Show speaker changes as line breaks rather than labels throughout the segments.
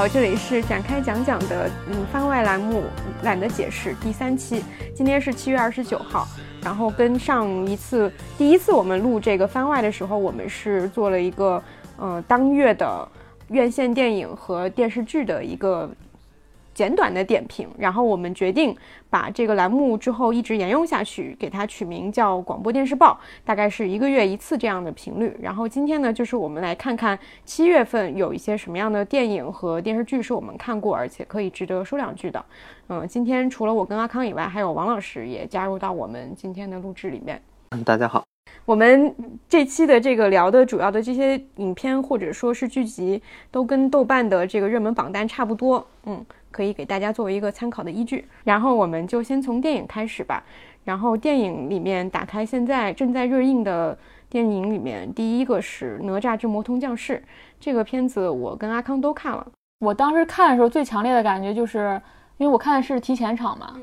好，这里是展开讲讲的嗯番外栏目，懒得解释第三期。今天是七月二十九号，然后跟上一次第一次我们录这个番外的时候，我们是做了一个呃当月的院线电影和电视剧的一个。简短的点评，然后我们决定把这个栏目之后一直沿用下去，给它取名叫广播电视报，大概是一个月一次这样的频率。然后今天呢，就是我们来看看七月份有一些什么样的电影和电视剧是我们看过，而且可以值得说两句的。嗯，今天除了我跟阿康以外，还有王老师也加入到我们今天的录制里面。
嗯，大家好。
我们这期的这个聊的主要的这些影片或者说是剧集，都跟豆瓣的这个热门榜单差不多。嗯。可以给大家作为一个参考的依据，然后我们就先从电影开始吧。然后电影里面打开现在正在热映的电影里面，第一个是《哪吒之魔童降世》这个片子，我跟阿康都看了。
我当时看的时候最强烈的感觉就是，因为我看的是提前场嘛，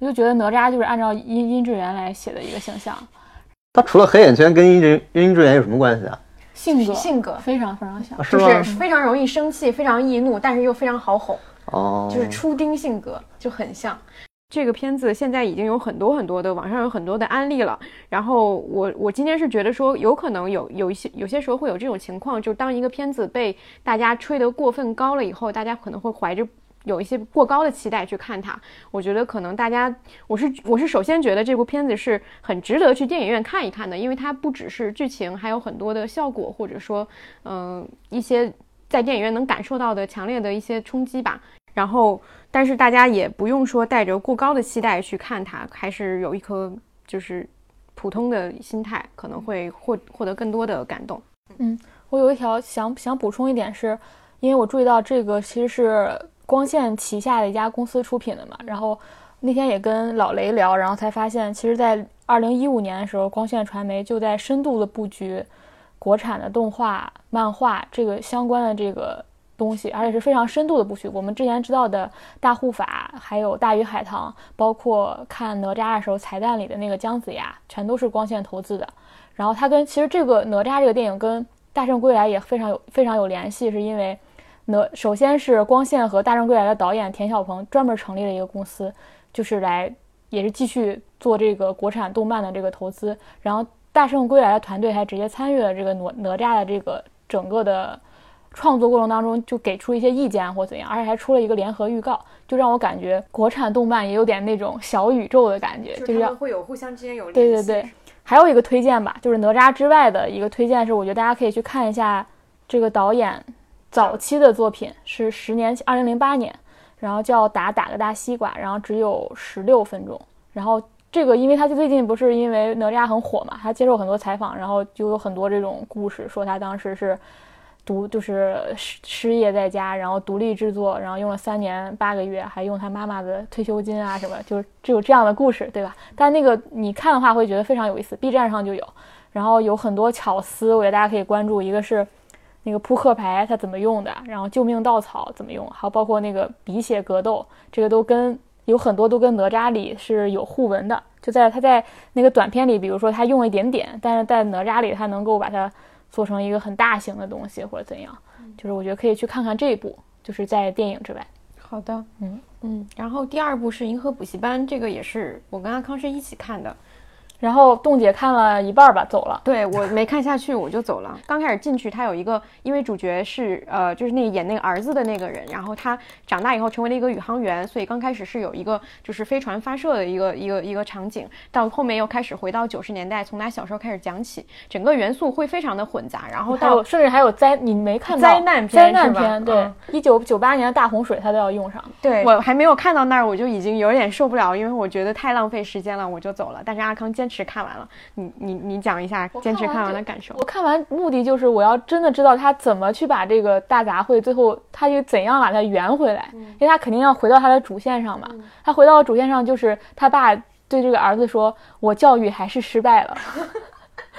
我就觉得哪吒就是按照殷殷志源来写的一个形象。
他除了黑眼圈，跟殷志殷志源有什么关系啊？
性格
性格
非常非常像，
就是非常容易生气，非常易怒，但是又非常好哄。
哦，
就是初丁性格就很像。这个片子现在已经有很多很多的网上有很多的案例了。然后我我今天是觉得说，有可能有有一些有些时候会有这种情况，就当一个片子被大家吹得过分高了以后，大家可能会怀着有一些过高的期待去看它。我觉得可能大家，我是我是首先觉得这部片子是很值得去电影院看一看的，因为它不只是剧情，还有很多的效果，或者说嗯一些在电影院能感受到的强烈的一些冲击吧。然后，但是大家也不用说带着过高的期待去看它，还是有一颗就是普通的心态，可能会获获得更多的感动。
嗯，我有一条想想补充一点是，因为我注意到这个其实是光线旗下的一家公司出品的嘛。然后那天也跟老雷聊，然后才发现，其实，在二零一五年的时候，光线传媒就在深度的布局国产的动画、漫画这个相关的这个。东西，而且是非常深度的布局。我们之前知道的大护法，还有大鱼海棠，包括看哪吒的时候彩蛋里的那个姜子牙，全都是光线投资的。然后他跟其实这个哪吒这个电影跟大圣归来也非常有非常有联系，是因为哪首先是光线和大圣归来的导演田晓鹏专门成立了一个公司，就是来也是继续做这个国产动漫的这个投资。然后大圣归来的团队还直接参与了这个哪哪吒的这个整个的。创作过程当中就给出一些意见或怎样，而且还出了一个联合预告，就让我感觉国产动漫也有点那种小宇宙的感觉，就是
会有互相之间有
对对对。还有一个推荐吧，就是哪吒之外的一个推荐是，我觉得大家可以去看一下这个导演早期的作品，是十年前，二零零八年，然后叫打打个大西瓜，然后只有十六分钟。然后这个，因为他最近不是因为哪吒很火嘛，他接受很多采访，然后就有很多这种故事，说他当时是。独就是失失业在家，然后独立制作，然后用了三年八个月，还用他妈妈的退休金啊什么，就是只有这样的故事，对吧？但那个你看的话会觉得非常有意思，B 站上就有，然后有很多巧思，我觉得大家可以关注。一个是那个扑克牌它怎么用的，然后救命稻草怎么用，还有包括那个鼻血格斗，这个都跟有很多都跟哪吒里是有互文的。就在他在那个短片里，比如说他用了一点点，但是在哪吒里他能够把它。做成一个很大型的东西或者怎样，就是我觉得可以去看看这一部，就是在电影之外。
好的，嗯嗯。然后第二部是《银河补习班》，这个也是我跟阿康是一起看的。
然后冻姐看了一半吧，走了。
对我没看下去，我就走了。刚开始进去，他有一个，因为主角是呃，就是那个演那个儿子的那个人，然后他长大以后成为了一个宇航员，所以刚开始是有一个就是飞船发射的一个一个一个场景，到后面又开始回到九十年代，从他小时候开始讲起，整个元素会非常的混杂。然后到
甚至还有灾，你没看
到灾难片
灾难片，对，一九九八年的大洪水他都要用上。
对我还没有看到那儿，我就已经有点受不了，因为我觉得太浪费时间了，我就走了。但是阿康坚持看完了。你你你讲一下坚持看完的感受。
我看完目的就是我要真的知道他怎么去把这个大杂烩最后他又怎样把它圆回来，因为他肯定要回到他的主线上嘛。他回到主线上就是他爸对这个儿子说：“我教育还是失败了。”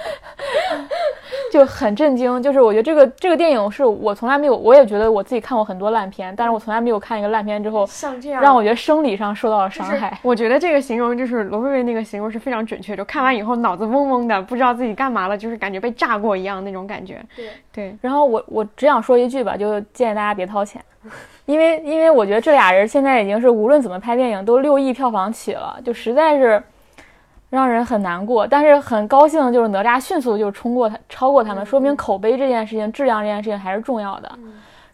就很震惊。就是我觉得这个这个电影是我从来没有，我也觉得我自己看过很多烂片，但是我从来没有看一个烂片之后，
像这样
让我觉得生理上受到了伤害。
我觉得这个形容就是罗瑞瑞那个形容是非常准确，就看完以后脑子嗡嗡的，不知道自己干嘛了，就是感觉被炸过一样那种感觉。
对
对，
然后我我只想说一句吧，就建议大家别掏钱，因为因为我觉得这俩人现在已经是无论怎么拍电影都六亿票房起了，就实在是让人很难过。但是很高兴的就是哪吒迅速就冲过他，超过他们，说明口碑这件事情、质量这件事情还是重要的。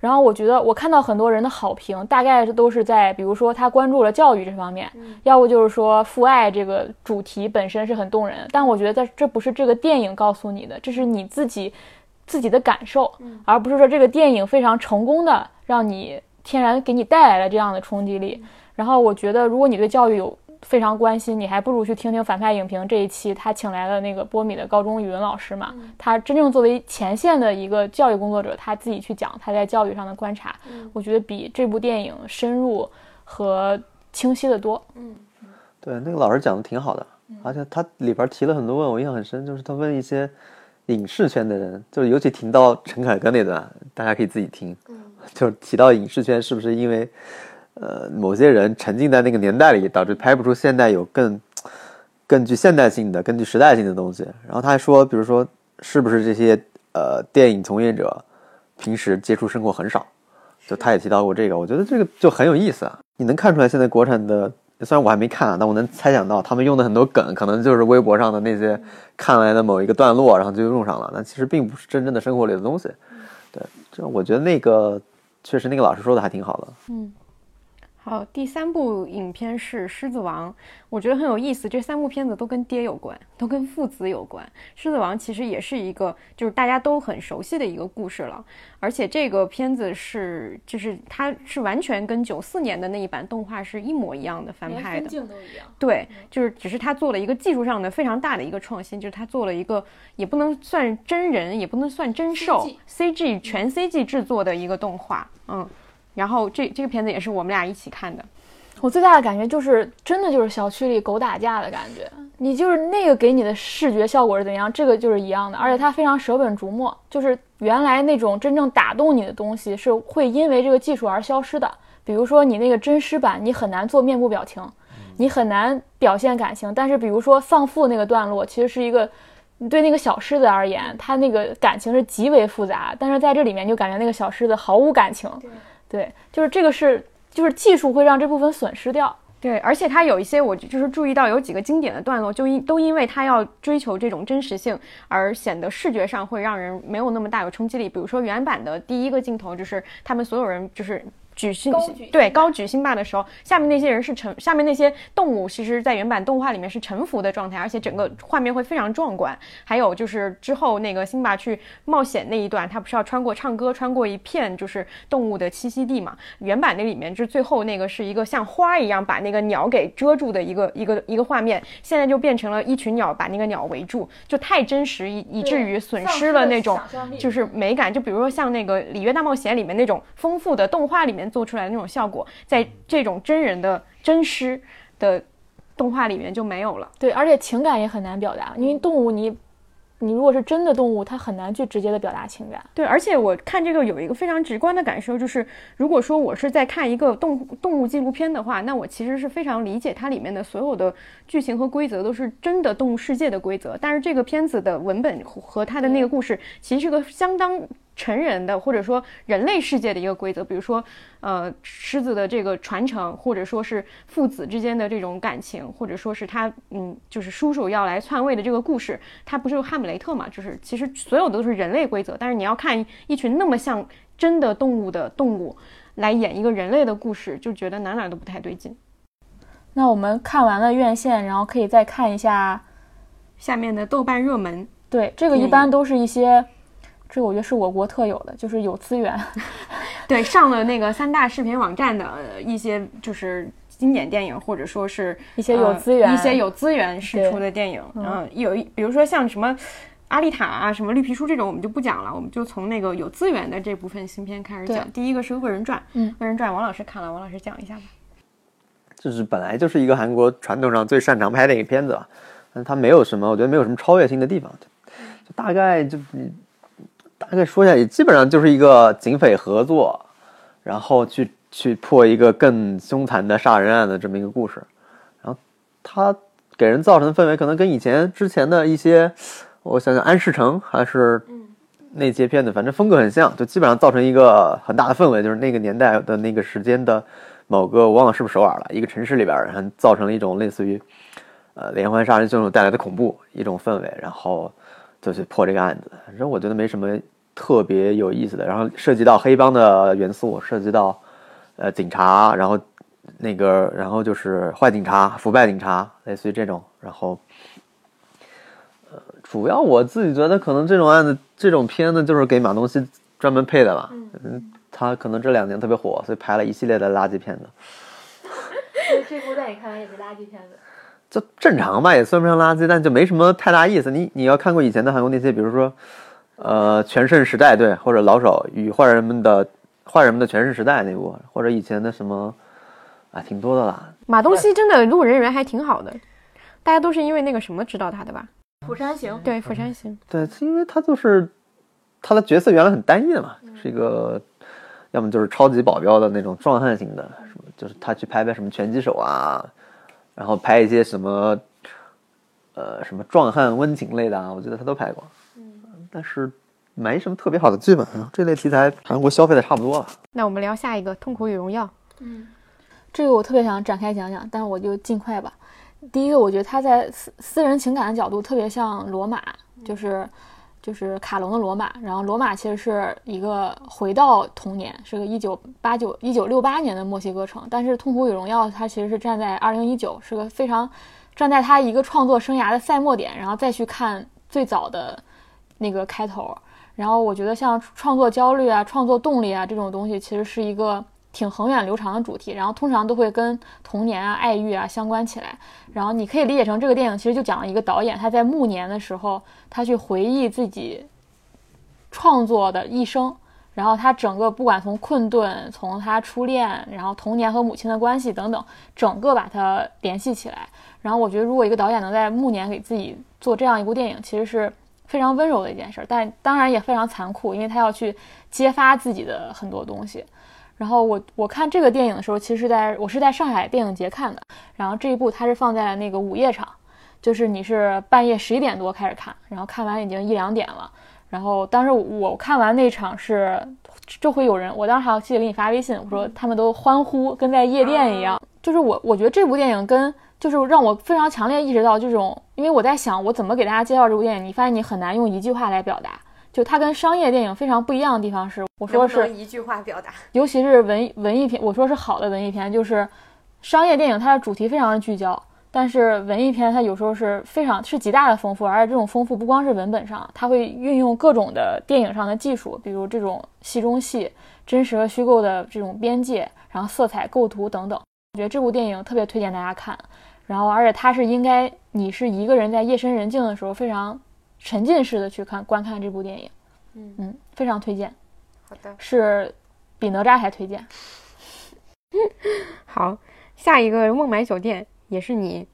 然后我觉得我看到很多人的好评，大概都是在比如说他关注了教育这方面，要不就是说父爱这个主题本身是很动人。但我觉得这不是这个电影告诉你的，这是你自己自己的感受，而不是说这个电影非常成功的让你天然给你带来了这样的冲击力。然后我觉得如果你对教育有非常关心，你还不如去听听反派影评这一期，他请来了那个波米的高中语文老师嘛，他真正作为前线的一个教育工作者，他自己去讲他在教育上的观察，我觉得比这部电影深入和清晰的多。嗯。
对，那个老师讲的挺好的，而且他里边提了很多问，我印象很深，就是他问一些影视圈的人，就是尤其提到陈凯歌那段，大家可以自己听，就是提到影视圈是不是因为。呃，某些人沉浸在那个年代里，导致拍不出现代有更更具现代性的、更具时代性的东西。然后他还说，比如说，是不是这些呃电影从业者平时接触生活很少？就他也提到过这个，我觉得这个就很有意思啊。你能看出来，现在国产的，虽然我还没看啊，但我能猜想到他们用的很多梗，可能就是微博上的那些看来的某一个段落，然后就用上了。但其实并不是真正的生活里的东西。对，这我觉得那个确实那个老师说的还挺好的。
嗯。好，第三部影片是《狮子王》，我觉得很有意思。这三部片子都跟爹有关，都跟父子有关。《狮子王》其实也是一个，就是大家都很熟悉的一个故事了。而且这个片子是，就是它是完全跟九四年的那一版动画是一模一样的翻拍的，
镜都一样。
对，就是只是他做了一个技术上的非常大的一个创新，就是他做了一个也不能算真人，也不能算真兽，CG 全 CG 制作的一个动画。嗯。然后这这个片子也是我们俩一起看的，
我最大的感觉就是真的就是小区里狗打架的感觉，你就是那个给你的视觉效果是怎样，这个就是一样的，而且它非常舍本逐末，就是原来那种真正打动你的东西是会因为这个技术而消失的，比如说你那个真尸版，你很难做面部表情，你很难表现感情，但是比如说丧父那个段落，其实是一个对那个小狮子而言，它那个感情是极为复杂，但是在这里面就感觉那个小狮子毫无感情。对，就是这个是，就是技术会让这部分损失掉。
对，而且它有一些，我就是注意到有几个经典的段落，就因都因为它要追求这种真实性，而显得视觉上会让人没有那么大有冲击力。比如说原版的第一个镜头，就是他们所有人就是。举星对高举星霸的时候，下面那些人是臣，下面那些动物，其实，在原版动画里面是臣服的状态，而且整个画面会非常壮观。还有就是之后那个辛巴去冒险那一段，他不是要穿过唱歌，穿过一片就是动物的栖息地嘛？原版那里面就最后那个是一个像花一样把那个鸟给遮住的一个一个一个画面，现在就变成了一群鸟把那个鸟围住，就太真实以以至于损失了那种就是美感。就比如说像那个《里约大冒险》里面那种丰富的动画里面。做出来的那种效果，在这种真人的真实的动画里面就没有了。
对，而且情感也很难表达，因为动物你。你如果是真的动物，它很难去直接的表达情感。
对，而且我看这个有一个非常直观的感受，就是如果说我是在看一个动动物纪录片的话，那我其实是非常理解它里面的所有的剧情和规则都是真的动物世界的规则。但是这个片子的文本和它的那个故事，其实是个相当成人的，或者说人类世界的一个规则。比如说，呃，狮子的这个传承，或者说是父子之间的这种感情，或者说是他，嗯，就是叔叔要来篡位的这个故事，它不是哈姆。雷特嘛，就是其实所有的都是人类规则，但是你要看一群那么像真的动物的动物来演一个人类的故事，就觉得哪哪都不太对劲。
那我们看完了院线，然后可以再看一下
下面的豆瓣热门。
对，这个一般都是一些，这个我觉得是我国特有的，就是有资源。
对，上了那个三大视频网站的一些就是。经典电影，或者说是
一些有资源、
一些有资源释出的电影，嗯，有一比如说像什么《阿丽塔》啊、什么《绿皮书》这种，我们就不讲了，我们就从那个有资源的这部分新片开始讲。第一个是《恶人传》，嗯，《恶人传》王老师看了，王老师讲一下吧。
就是本来就是一个韩国传统上最擅长拍的一个片子吧，但它没有什么，我觉得没有什么超越性的地方，就大概就大概说一下，也基本上就是一个警匪合作，然后去去破一个更凶残的杀人案的这么一个故事。然后它给人造成的氛围，可能跟以前之前的一些，我想想，安世成还是那些片子，反正风格很像，就基本上造成一个很大的氛围，就是那个年代的那个时间的某个，我忘了是不是首尔了，一个城市里边，然后造成了一种类似于呃连环杀人凶手带来的恐怖一种氛围，然后就去破这个案子。反正我觉得没什么特别有意思的，然后涉及到黑帮的元素，涉及到呃警察，然后那个然后就是坏警察、腐败警察，类似于这种，然后。呃，主要我自己觉得，可能这种案子、这种片子就是给马东锡专门配的吧。嗯，他可能这两年特别火，所以拍了一系列的垃圾片子。
这部在你看来也是垃圾片子？
就正常吧，也算不上垃圾，但就没什么太大意思。你你要看过以前的韩国那些，比如说，呃，《全盛时代》对，或者《老手与坏人们的坏人们的全盛时代》那部，或者以前的什么，啊，挺多的啦。
马东锡真的路人缘还挺好的，大家都是因为那个什么知道他的吧？
《釜山行》
对，《釜山行》
对，是因为他就是他的角色原来很单一的嘛，是一个要么就是超级保镖的那种壮汉型的，什么就是他去拍拍什么拳击手啊，然后拍一些什么呃什么壮汉温情类的啊，我觉得他都拍过，嗯，但是没什么特别好的剧本，这类题材韩国消费的差不多了。
那我们聊下一个《痛苦与荣耀》。
嗯，这个我特别想展开讲讲，但是我就尽快吧。第一个，我觉得他在私私人情感的角度特别像罗马，就是就是卡隆的罗马。然后罗马其实是一个回到童年，是个一九八九一九六八年的墨西哥城。但是《痛苦与荣耀》它其实是站在二零一九，是个非常站在他一个创作生涯的赛末点，然后再去看最早的那个开头。然后我觉得像创作焦虑啊、创作动力啊这种东西，其实是一个。挺恒远流长的主题，然后通常都会跟童年啊、爱欲啊相关起来。然后你可以理解成这个电影其实就讲了一个导演，他在暮年的时候，他去回忆自己创作的一生，然后他整个不管从困顿，从他初恋，然后童年和母亲的关系等等，整个把它联系起来。然后我觉得，如果一个导演能在暮年给自己做这样一部电影，其实是非常温柔的一件事，但当然也非常残酷，因为他要去揭发自己的很多东西。然后我我看这个电影的时候，其实在我是在上海电影节看的。然后这一部它是放在了那个午夜场，就是你是半夜十一点多开始看，然后看完已经一两点了。然后当时我看完那场是就会有人，我当时还记得给你发微信，我说他们都欢呼，跟在夜店一样。就是我我觉得这部电影跟就是让我非常强烈意识到这种，因为我在想我怎么给大家介绍这部电影，你发现你很难用一句话来表达。就它跟商业电影非常不一样的地方是，我说是
一句话表达，
尤其是文文艺片，我说是好的文艺片，就是商业电影它的主题非常的聚焦，但是文艺片它有时候是非常是极大的丰富，而且这种丰富不光是文本上，它会运用各种的电影上的技术，比如这种戏中戏、真实和虚构的这种边界，然后色彩构图等等。我觉得这部电影特别推荐大家看，然后而且它是应该你是一个人在夜深人静的时候非常。沉浸式的去看观看这部电影，嗯嗯，非常推荐。
好的，
是比哪吒还推荐。
好，下一个《孟买酒店》也是你，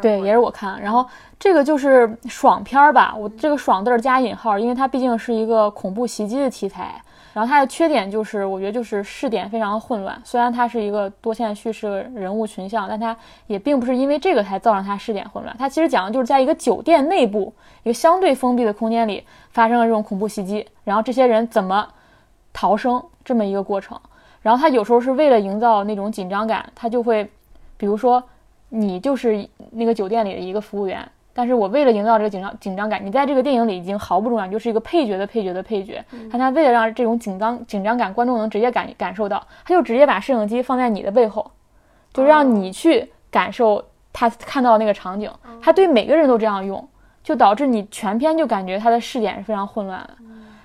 对，也是我看。然后这个就是爽片儿吧，我这个“爽”字加引号，因为它毕竟是一个恐怖袭击的题材。然后它的缺点就是，我觉得就是视点非常混乱。虽然它是一个多线叙事人物群像，但它也并不是因为这个才造成它视点混乱。它其实讲的就是在一个酒店内部，一个相对封闭的空间里发生了这种恐怖袭击，然后这些人怎么逃生这么一个过程。然后它有时候是为了营造那种紧张感，它就会，比如说你就是那个酒店里的一个服务员。但是我为了营造这个紧张紧张感，你在这个电影里已经毫不重要，就是一个配角的配角的配角。但他为了让这种紧张紧张感观众能直接感感受到，他就直接把摄影机放在你的背后，就让你去感受他看到那个场景。他对每个人都这样用，就导致你全片就感觉他的视点是非常混乱的。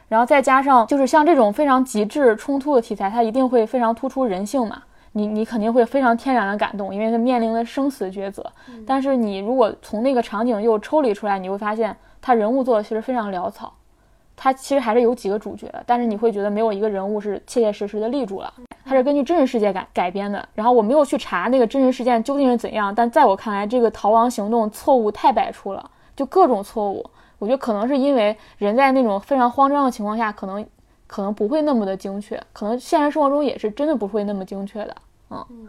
然后再加上就是像这种非常极致冲突的题材，它一定会非常突出人性嘛。你你肯定会非常天然的感动，因为他面临了生死抉择。但是你如果从那个场景又抽离出来，你会发现他人物做的其实非常潦草。他其实还是有几个主角的，但是你会觉得没有一个人物是切切实实的立住了。他是根据真实世界改改编的。然后我没有去查那个真实事件究竟是怎样，但在我看来，这个逃亡行动错误太百出了，就各种错误，我觉得可能是因为人在那种非常慌张的情况下，可能可能不会那么的精确，可能现实生活中也是真的不会那么精确的，嗯。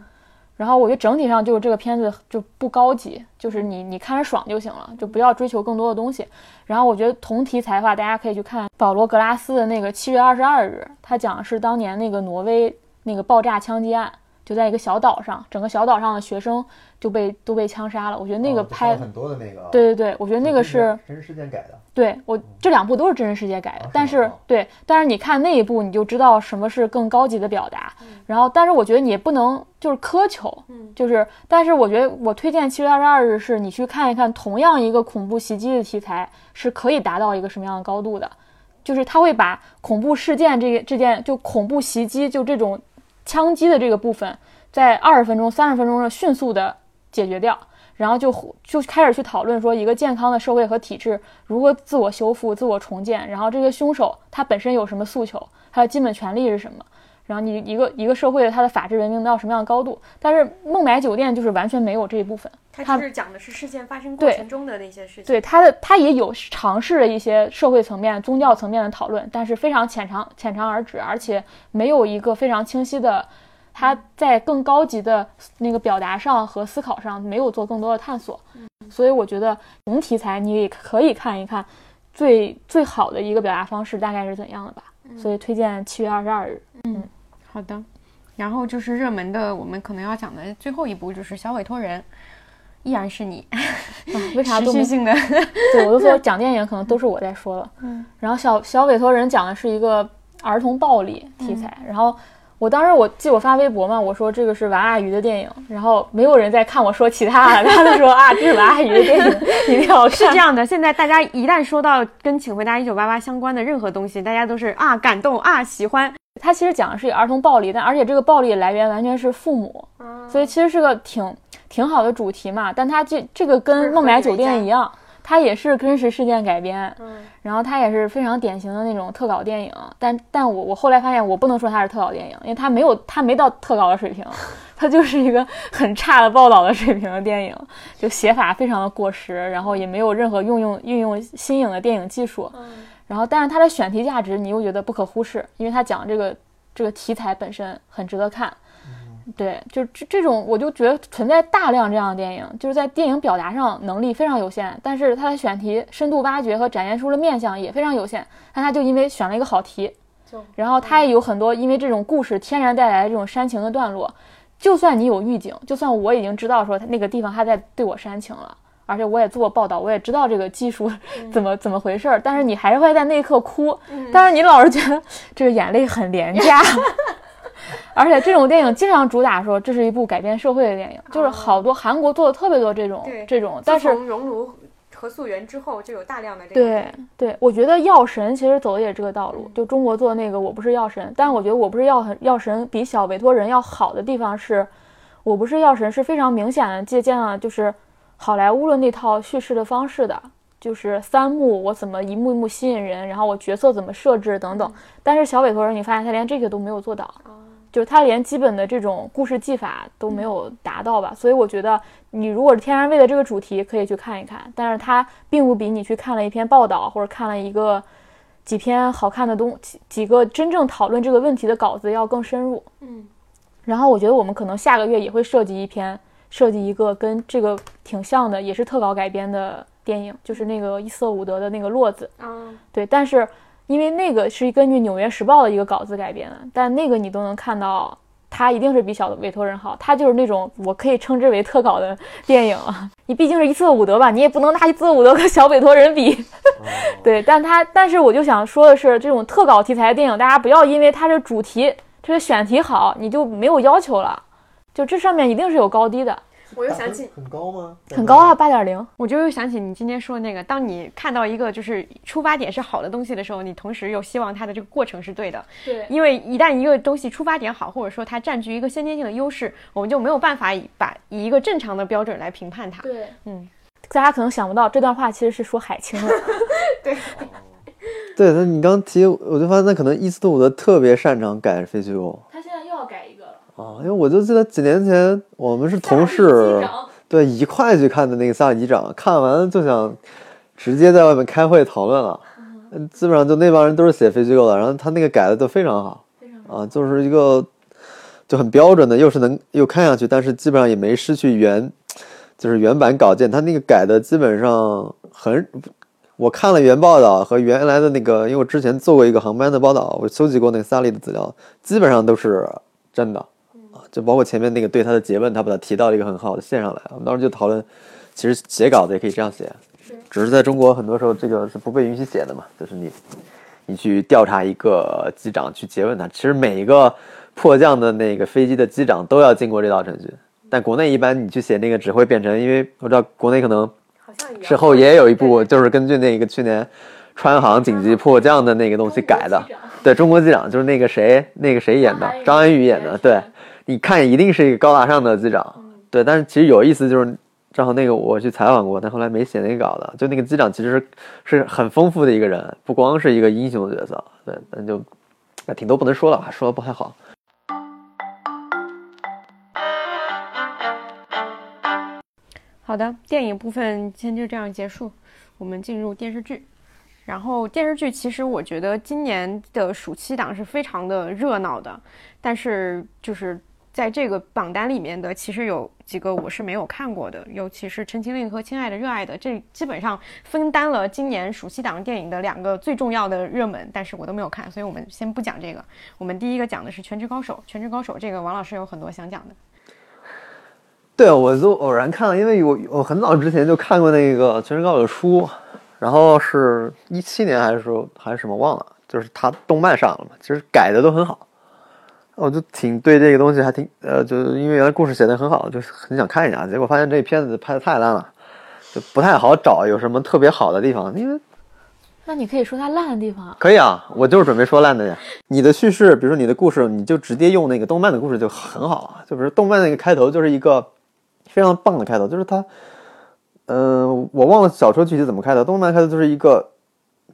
然后我觉得整体上就是这个片子就不高级，就是你你看着爽就行了，就不要追求更多的东西。然后我觉得同题材的话，大家可以去看保罗·格拉斯的那个《七月二十二日》，他讲的是当年那个挪威那个爆炸枪击案。就在一个小岛上，整个小岛上的学生就被都被枪杀了。我觉得那个拍
很多的那个，
对对对，我觉得那个是
真实事件改的。
对我这两部都是真实事件改的，但是对，但是你看那一部你就知道什么是更高级的表达。然后，但是我觉得你也不能就是苛求，就是，但是我觉得我推荐《七月二十二日》是你去看一看，同样一个恐怖袭击的题材是可以达到一个什么样的高度的，就是他会把恐怖事件这个这件就恐怖袭击就这种。枪击的这个部分，在二十分钟、三十分钟上迅速的解决掉，然后就就开始去讨论说，一个健康的社会和体制如何自我修复、自我重建，然后这个凶手他本身有什么诉求，他的基本权利是什么，然后你一个一个社会它的法治文明到什么样的高度。但是孟买酒店就是完全没有这一部分，
它是讲的是事件发生过程中的那些事情。
对它的它也有尝试了一些社会层面、宗教层面的讨论，但是非常浅尝浅尝而止，而且没有一个非常清晰的。它在更高级的那个表达上和思考上没有做更多的探索，所以我觉得同题材你也可以看一看，最最好的一个表达方式大概是怎样的吧。所以推荐七月二十二日。
嗯，好的。然后就是热门的，我们可能要讲的最后一部就是《小委托人》，依然是你。
为啥持
续性的？
对我都说讲电影可能都是我在说了。嗯。然后小小委托人讲的是一个儿童暴力题材，然后。我当时我记我发微博嘛，我说这个是娃阿姨的电影，然后没有人在看我说其他的，他就说啊，这是娃阿姨的电影，一定要
是这样的。现在大家一旦说到跟《请回答一九八八》相关的任何东西，大家都是啊感动啊喜欢。
他其实讲的是儿童暴力，但而且这个暴力来源完全是父母，所以其实是个挺挺好的主题嘛。但它这这个跟《孟买酒店》一样。它也是真实事件改编，嗯，然后它也是非常典型的那种特稿电影，但但我我后来发现我不能说它是特稿电影，因为它没有它没到特稿的水平，它就是一个很差的报道的水平的电影，就写法非常的过时，然后也没有任何运用运用新颖的电影技术，嗯，然后但是它的选题价值你又觉得不可忽视，因为它讲这个这个题材本身很值得看。对，就这这种，我就觉得存在大量这样的电影，就是在电影表达上能力非常有限，但是它的选题深度挖掘和展现出的面相也非常有限。但他就因为选了一个好题，然后他也有很多因为这种故事天然带来的这种煽情的段落，就算你有预警，就算我已经知道说他那个地方他在对我煽情了，而且我也做过报道，我也知道这个技术 怎么怎么回事儿，但是你还是会在那一刻哭，但是你老是觉得这个眼泪很廉价。而且这种电影经常主打说这是一部改变社会的电影，就是好多韩国做的特别多这种这种。但是
熔炉和溯源之后就有大量的这
个。对对，我觉得药神其实走的也是这个道路。就中国做那个我不是药神，但我觉得我不是药神药神比小委托人要好的地方是，我不是药神是非常明显的借鉴了就是好莱坞的那套叙事的方式的，就是三幕我怎么一幕一幕吸引人，然后我角色怎么设置等等。但是小委托人你发现他连这个都没有做到。就是他连基本的这种故事技法都没有达到吧，所以我觉得你如果是天然为了这个主题可以去看一看，但是它并不比你去看了一篇报道或者看了一个几篇好看的东几几个真正讨论这个问题的稿子要更深入。嗯，然后我觉得我们可能下个月也会设计一篇，设计一个跟这个挺像的，也是特稿改编的电影，就是那个伊瑟伍德的那个落子。嗯，对，但是。因为那个是根据《纽约时报》的一个稿子改编的，但那个你都能看到，它一定是比小的委托人好。它就是那种我可以称之为特稿的电影了。你毕竟是伊瑟伍德吧，你也不能拿伊瑟伍德和小委托人比。对，但他但是我就想说的是，这种特稿题材的电影，大家不要因为它是主题这个选题好，你就没有要求了。就这上面一定是有高低的。
我又想起
很高吗？
很高啊，八点零。
我就又想起你今天说的那个，当你看到一个就是出发点是好的东西的时候，你同时又希望它的这个过程是对的。
对，
因为一旦一个东西出发点好，或者说它占据一个先天性的优势，我们就没有办法以把以一个正常的标准来评判它。
对，嗯，大家可能想不到这段话其实是说海清的。
对，
对，那你刚提，我就发现那可能伊斯特伍德特别擅长改废墟物。啊，因为我就记得几年前我们是同事，对一块去看的那个《萨尔机长》，看完就想直接在外面开会讨论了。嗯，基本上就那帮人都是写非虚构的，然后他那个改的都非常好，啊，就是一个就很标准的，又是能又看下去，但是基本上也没失去原就是原版稿件，他那个改的基本上很。我看了原报道和原来的那个，因为我之前做过一个航班的报道，我搜集过那个萨利的资料，基本上都是真的啊，就包括前面那个对他的诘问，他把他提到了一个很好的线上来。我们当时就讨论，其实写稿子也可以这样写，只是在中国很多时候这个是不被允许写的嘛，就是你你去调查一个机长去诘问他，其实每一个迫降的那个飞机的机长都要经过这道程序，但国内一般你去写那个只会变成，因为我知道国内可能。事后也有一部，就是根据那个去年川航紧急迫降的那个东西改的。对，中国机长就是那个谁，那个谁演的，张安宇演的。对，你看一定是一个高大上的机长。对，但是其实有意思，就是正好那个我去采访过，但后来没写那个稿子。就那个机长其实是很丰富的一个人，不光是一个英雄的角色。对，但就挺多不能说了，说的不太好。
好的，电影部分先就这样结束，我们进入电视剧。然后电视剧其实我觉得今年的暑期档是非常的热闹的，但是就是在这个榜单里面的，其实有几个我是没有看过的，尤其是《陈情令》和《亲爱的热爱的》，这基本上分担了今年暑期档电影的两个最重要的热门，但是我都没有看，所以我们先不讲这个。我们第一个讲的是《全职高手》，《全职高手》这个王老师有很多想讲的。
对，我就偶然看了，因为我我很早之前就看过那个《全职高手》的书，然后是一七年还是说还是什么忘了，就是他动漫上了嘛，其实改的都很好，我就挺对这个东西还挺呃，就是因为原来故事写的很好，就很想看一下，结果发现这片子拍的太烂了，就不太好找有什么特别好的地方，因为
那你可以说它烂的地方，
可以啊，我就是准备说烂的呀。你的叙事，比如说你的故事，你就直接用那个动漫的故事就很好啊，就比如动漫那个开头就是一个。非常棒的开头，就是它，嗯，我忘了小说具体怎么开头。动漫开头就是一个，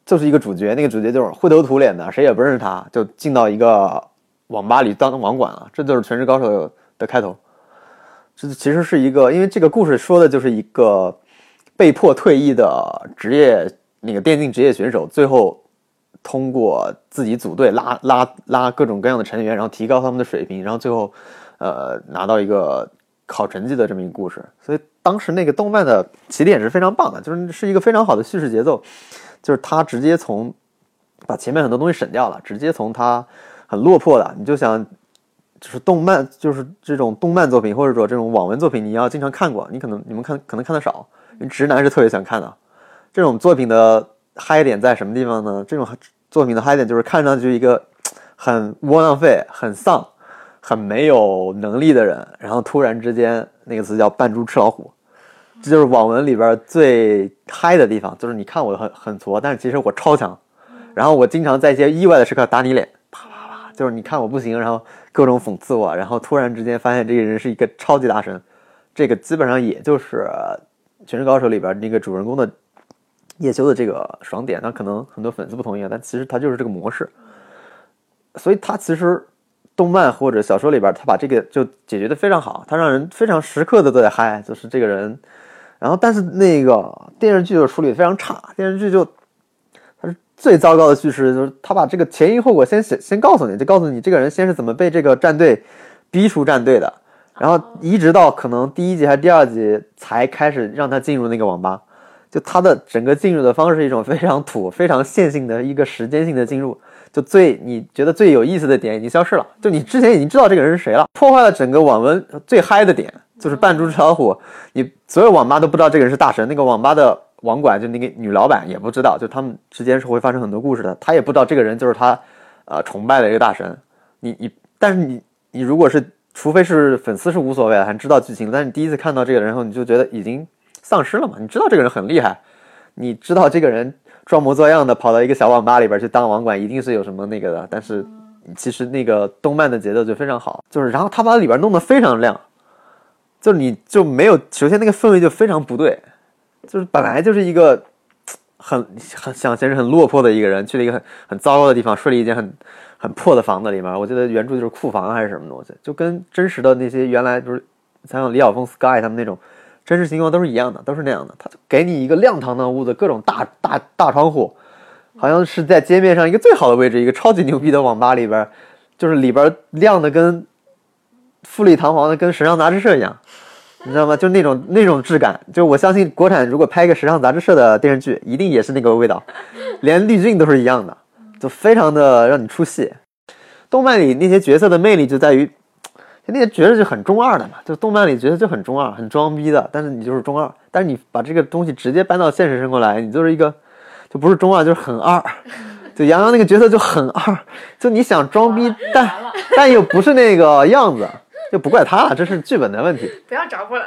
就是一个主角，那个主角就是灰头土脸的，谁也不认识他，就进到一个网吧里当网管了。这就是《全职高手》的开头。这其实是一个，因为这个故事说的就是一个被迫退役的职业那个电竞职业选手，最后通过自己组队拉拉拉各种各样的成员，然后提高他们的水平，然后最后呃拿到一个。考成绩的这么一个故事，所以当时那个动漫的起点是非常棒的，就是是一个非常好的叙事节奏，就是他直接从把前面很多东西省掉了，直接从他很落魄的，你就想就是动漫，就是这种动漫作品或者说这种网文作品，你要经常看过，你可能你们看可能看的少，直男是特别想看的。这种作品的嗨点在什么地方呢？这种作品的嗨点就是看上去一个很窝囊废、很丧。很没有能力的人，然后突然之间，那个词叫扮猪吃老虎，这就是网文里边最嗨的地方。就是你看我很很挫，但是其实我超强。然后我经常在一些意外的时刻打你脸，就是你看我不行，然后各种讽刺我，然后突然之间发现这个人是一个超级大神。这个基本上也就是《全职高手》里边那个主人公的叶修的这个爽点。那可能很多粉丝不同意，但其实他就是这个模式。所以他其实。动漫或者小说里边，他把这个就解决的非常好，他让人非常时刻的都在嗨，就是这个人。然后，但是那个电视剧就处理非常差，电视剧就最糟糕的叙事，就是他把这个前因后果先写先告诉你，就告诉你这个人先是怎么被这个战队逼出战队的，然后一直到可能第一集还是第二集才开始让他进入那个网吧，就他的整个进入的方式是一种非常土、非常线性的一个时间性的进入。就最你觉得最有意思的点已经消失了，就你之前已经知道这个人是谁了，破坏了整个网文最嗨的点，就是扮猪吃老虎。你所有网吧都不知道这个人是大神，那个网吧的网管就那个女老板也不知道，就他们之间是会发生很多故事的，他也不知道这个人就是他，呃，崇拜的一个大神。你你，但是你你如果是，除非是粉丝是无所谓的，还知道剧情，但是你第一次看到这个人后，你就觉得已经丧失了嘛？你知道这个人很厉害，你知道这个人。装模作样的跑到一个小网吧里边去当网管，一定是有什么那个的。但是其实那个动漫的节奏就非常好，就是然后他把里边弄得非常亮，就你就没有首先那个氛围就非常不对，就是本来就是一个很很想先是很落魄的一个人，去了一个很很糟糕的地方，睡了一间很很破的房子里面。我记得原著就是库房还是什么东西，就跟真实的那些原来就是像李晓峰、Sky 他们那种真实情况都是一样的，都是那样的。他给你一个亮堂堂屋子，各种大大大窗户，好像是在街面上一个最好的位置，一个超级牛逼的网吧里边，就是里边亮的跟富丽堂皇的，跟时尚杂志社一样，你知道吗？就那种那种质感。就我相信国产如果拍一个时尚杂志社的电视剧，一定也是那个味道，连滤镜都是一样的，就非常的让你出戏。动漫里那些角色的魅力就在于。那些角色就很中二的嘛，就动漫里角色就很中二、很装逼的，但是你就是中二。但是你把这个东西直接搬到现实生活来，你就是一个，就不是中二，就是很二。就杨洋那个角色就很二，就你想装逼，但但又不是那个样子，就不怪他了，这是剧本的问题。
不要找我了。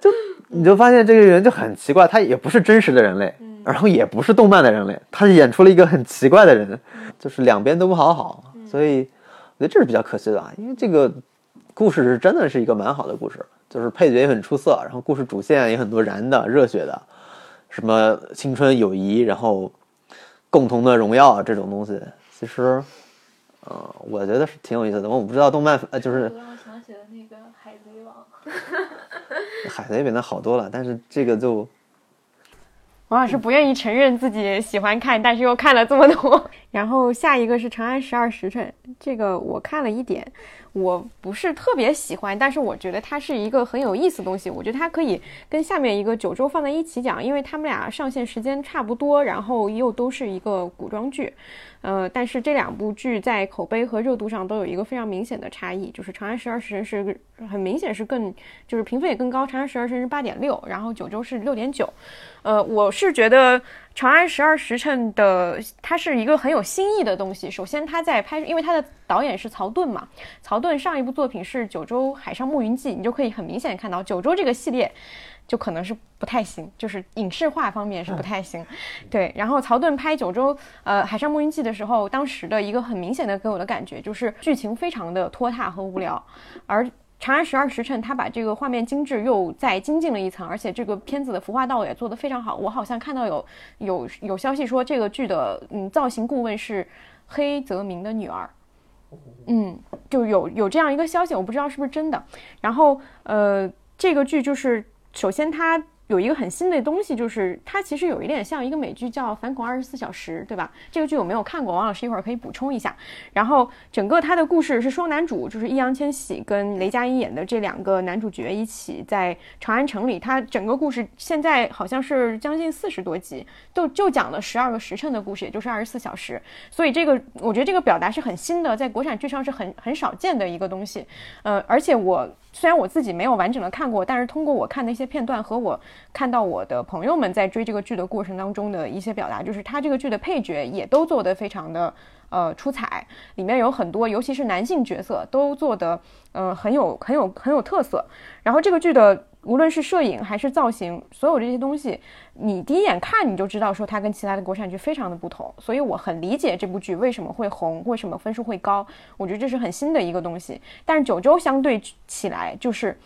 就你就发现这个人就很奇怪，他也不是真实的人类，然后也不是动漫的人类，他演出了一个很奇怪的人，就是两边都不好好，所以我觉得这是比较可惜的啊，因为这个。故事是真的是一个蛮好的故事，就是配角也很出色，然后故事主线也很多燃的、热血的，什么青春友谊，然后共同的荣耀这种东西，其实，呃，我觉得是挺有意思的。我不知道动漫，呃，就是
起了那个《海贼王》，
海贼比那好多了，但是这个就。
王老师不愿意承认自己喜欢看，但是又看了这么多。然后下一个是《长安十二时辰》，这个我看了一点，我不是特别喜欢，但是我觉得它是一个很有意思的东西。我觉得它可以跟下面一个《九州》放在一起讲，因为他们俩上线时间差不多，然后又都是一个古装剧。呃，但是这两部剧在口碑和热度上都有一个非常明显的差异，就是《长安十二时辰》是很明显是更，就是评分也更高，《长安十二时辰》是八点六，然后《九州》是六点九。呃，我是觉得《长安十二时辰》的它是一个很有新意的东西。首先，它在拍，因为它的导演是曹盾嘛，曹盾上一部作品是《九州海上牧云记》，你就可以很明显看到九州这个系列。就可能是不太行，就是影视化方面是不太行，对。然后曹盾拍《九州》呃《海上牧云记》的时候，当时的一个很明显的给我的感觉就是剧情非常的拖沓和无聊，而《长安十二时辰》他把这个画面精致又再精进了一层，而且这个片子的服化道也做得非常好。我好像看到有有有消息说这个剧的嗯造型顾问是黑泽明的女儿，嗯，就有有这样一个消息，我不知道是不是真的。然后呃，这个剧就是。首先，它。有一个很新的东西，就是它其实有一点像一个美剧，叫《反恐二十四小时》，对吧？这个剧我没有看过，王老师一会儿可以补充一下。然后整个它的故事是双男主，就是易烊千玺跟雷佳音演的这两个男主角一起在长安城里。它整个故事现在好像是将近四十多集，就就讲了十二个时辰的故事，也就是二十四小时。所以这个我觉得这个表达是很新的，在国产剧上是很很少见的一个东西。呃，而且我虽然我自己没有完整的看过，但是通过我看的一些片段和我。看到我的朋友们在追这个剧的过程当中的一些表达，就是他这个剧的配角也都做得非常的呃出彩，里面有很多，尤其是男性角色都做得呃很有很有很有特色。然后这个剧的无论是摄影还是造型，所有这些东西，你第一眼看你就知道说它跟其他的国产剧非常的不同。所以我很理解这部剧为什么会红，为什么分数会高。我觉得这是很新的一个东西。但是九州相对起来就是。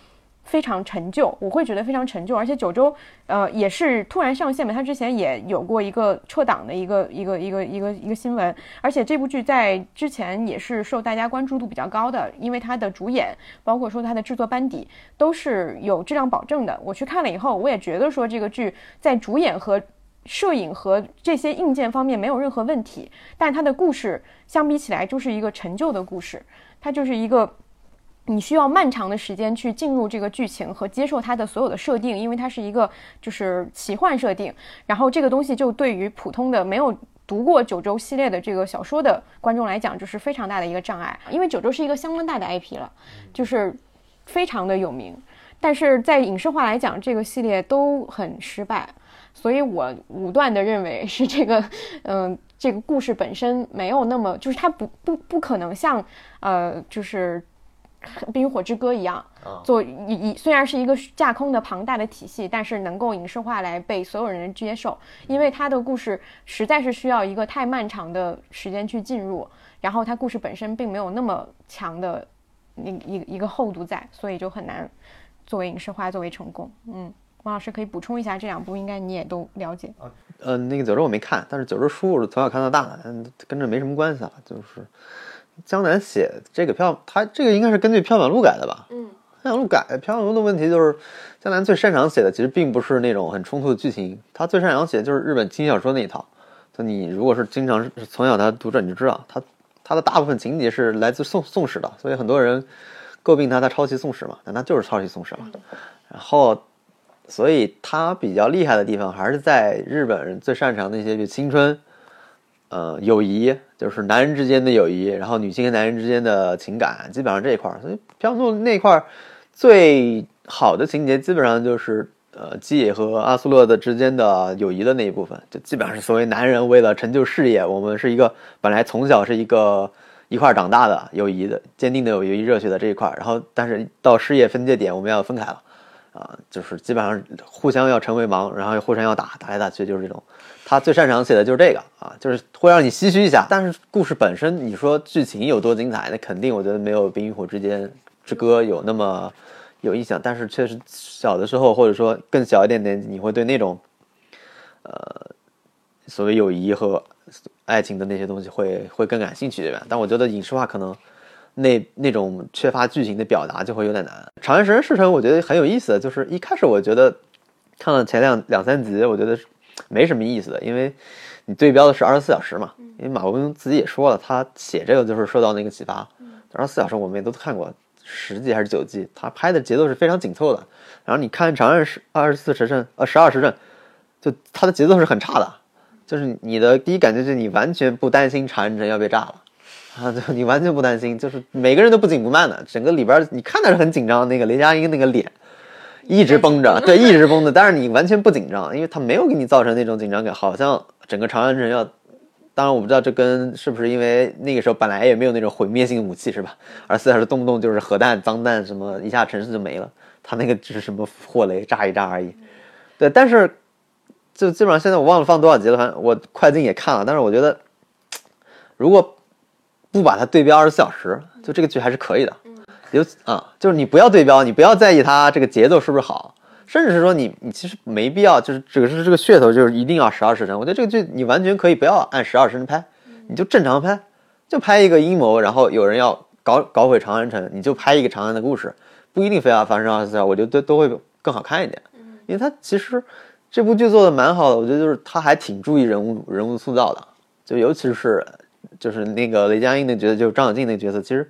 非常陈旧，我会觉得非常陈旧，而且九州，呃，也是突然上线嘛，它之前也有过一个撤档的一个一个一个一个一个新闻，而且这部剧在之前也是受大家关注度比较高的，因为它的主演，包括说它的制作班底都是有质量保证的。我去看了以后，我也觉得说这个剧在主演和摄影和这些硬件方面没有任何问题，但它的故事相比起来就是一个陈旧的故事，它就是一个。你需要漫长的时间去进入这个剧情和接受它的所有的设定，因为它是一个就是奇幻设定。然后这个东西就对于普通的没有读过九州系列的这个小说的观众来讲，就是非常大的一个障碍。因为九州是一个相当大的 IP 了，就是非常的有名。但是在影视化来讲，这个系列都很失败。所以我武断的认为是这个，嗯，这个故事本身没有那么，就是它不不不可能像呃，就是。《冰与火之歌》一样，做一一虽然是一个架空的庞大的体系，但是能够影视化来被所有人接受，因为它的故事实在是需要一个太漫长的时间去进入，然后它故事本身并没有那么强的一一一个厚度在，所以就很难作为影视化作为成功。嗯，王老师可以补充一下这两部，应该你也都了解。
呃，那个九州我没看，但是九州书我是从小看到大的，嗯，跟这没什么关系啊，就是。江南写这个票，他这个应该是根据票本录改的吧？
嗯，
漂洋路改漂洋路的问题就是江南最擅长写的其实并不是那种很冲突的剧情，他最擅长写的就是日本轻小说那一套。就你如果是经常是从小他读者，你就知道他他的大部分情节是来自宋宋史的，所以很多人诟病他他抄袭宋史嘛，但他就是抄袭宋史嘛。然后，所以他比较厉害的地方还是在日本人最擅长的一些，就青春。呃，友谊就是男人之间的友谊，然后女性跟男人之间的情感，基本上这一块儿。所以飘诺那块儿最好的情节，基本上就是呃基野和阿苏勒的之间的友谊的那一部分，就基本上是所谓男人为了成就事业，我们是一个本来从小是一个一块长大的友谊的坚定的友谊热血的这一块，然后但是到事业分界点，我们要分开了，啊，就是基本上互相要成为盲，然后互相要打，打来打去就是这种。他最擅长写的就是这个啊，就是会让你唏嘘一下。但是故事本身，你说剧情有多精彩，那肯定我觉得没有《冰与火之间之歌》有那么有印象。但是确实小的时候，或者说更小一点点，你会对那种呃所谓友谊和爱情的那些东西会会更感兴趣，对吧？但我觉得影视化可能那那种缺乏剧情的表达就会有点难。《长安十人事成》我觉得很有意思，就是一开始我觉得看了前两两三集，我觉得。没什么意思的，因为你对标的是二十四小时嘛。因为马伯庸自己也说了，他写这个就是受到那个启发。二十四小时我们也都看过十季还是九季，他拍的节奏是非常紧凑的。然后你看《长安十二十四时辰》呃十二时辰，就它的节奏是很差的，就是你的第一感觉就是你完全不担心长安城要被炸了啊，就你完全不担心，就是每个人都不紧不慢的，整个里边你看的是很紧张，那个雷佳音那个脸。一直绷着，对，一直绷着，但是你完全不紧张，因为他没有给你造成那种紧张感，好像整个长安城要……当然我不知道这跟是不是因为那个时候本来也没有那种毁灭性武器，是吧？而四小时动不动就是核弹、脏弹什么，一下城市就没了。他那个只是什么火雷炸一炸而已。对，但是就基本上现在我忘了放多少集了，反正我快进也看了，但是我觉得如果不把它对标二十四小时，就这个剧还是可以的。有啊，就是你不要对标，你不要在意它这个节奏是不是好，甚至是说你你其实没必要，就是只是这个噱头，就是一定要十二时辰。我觉得这个剧你完全可以不要按十二时辰拍，你就正常拍，就拍一个阴谋，然后有人要搞搞毁长安城，你就拍一个长安的故事，不一定非要发生二十四小时，我觉得都都会更好看一点。因为它其实这部剧做的蛮好的，我觉得就是他还挺注意人物人物塑造的，就尤其是就是那个雷佳音那角色，就是张小静那角色，其实。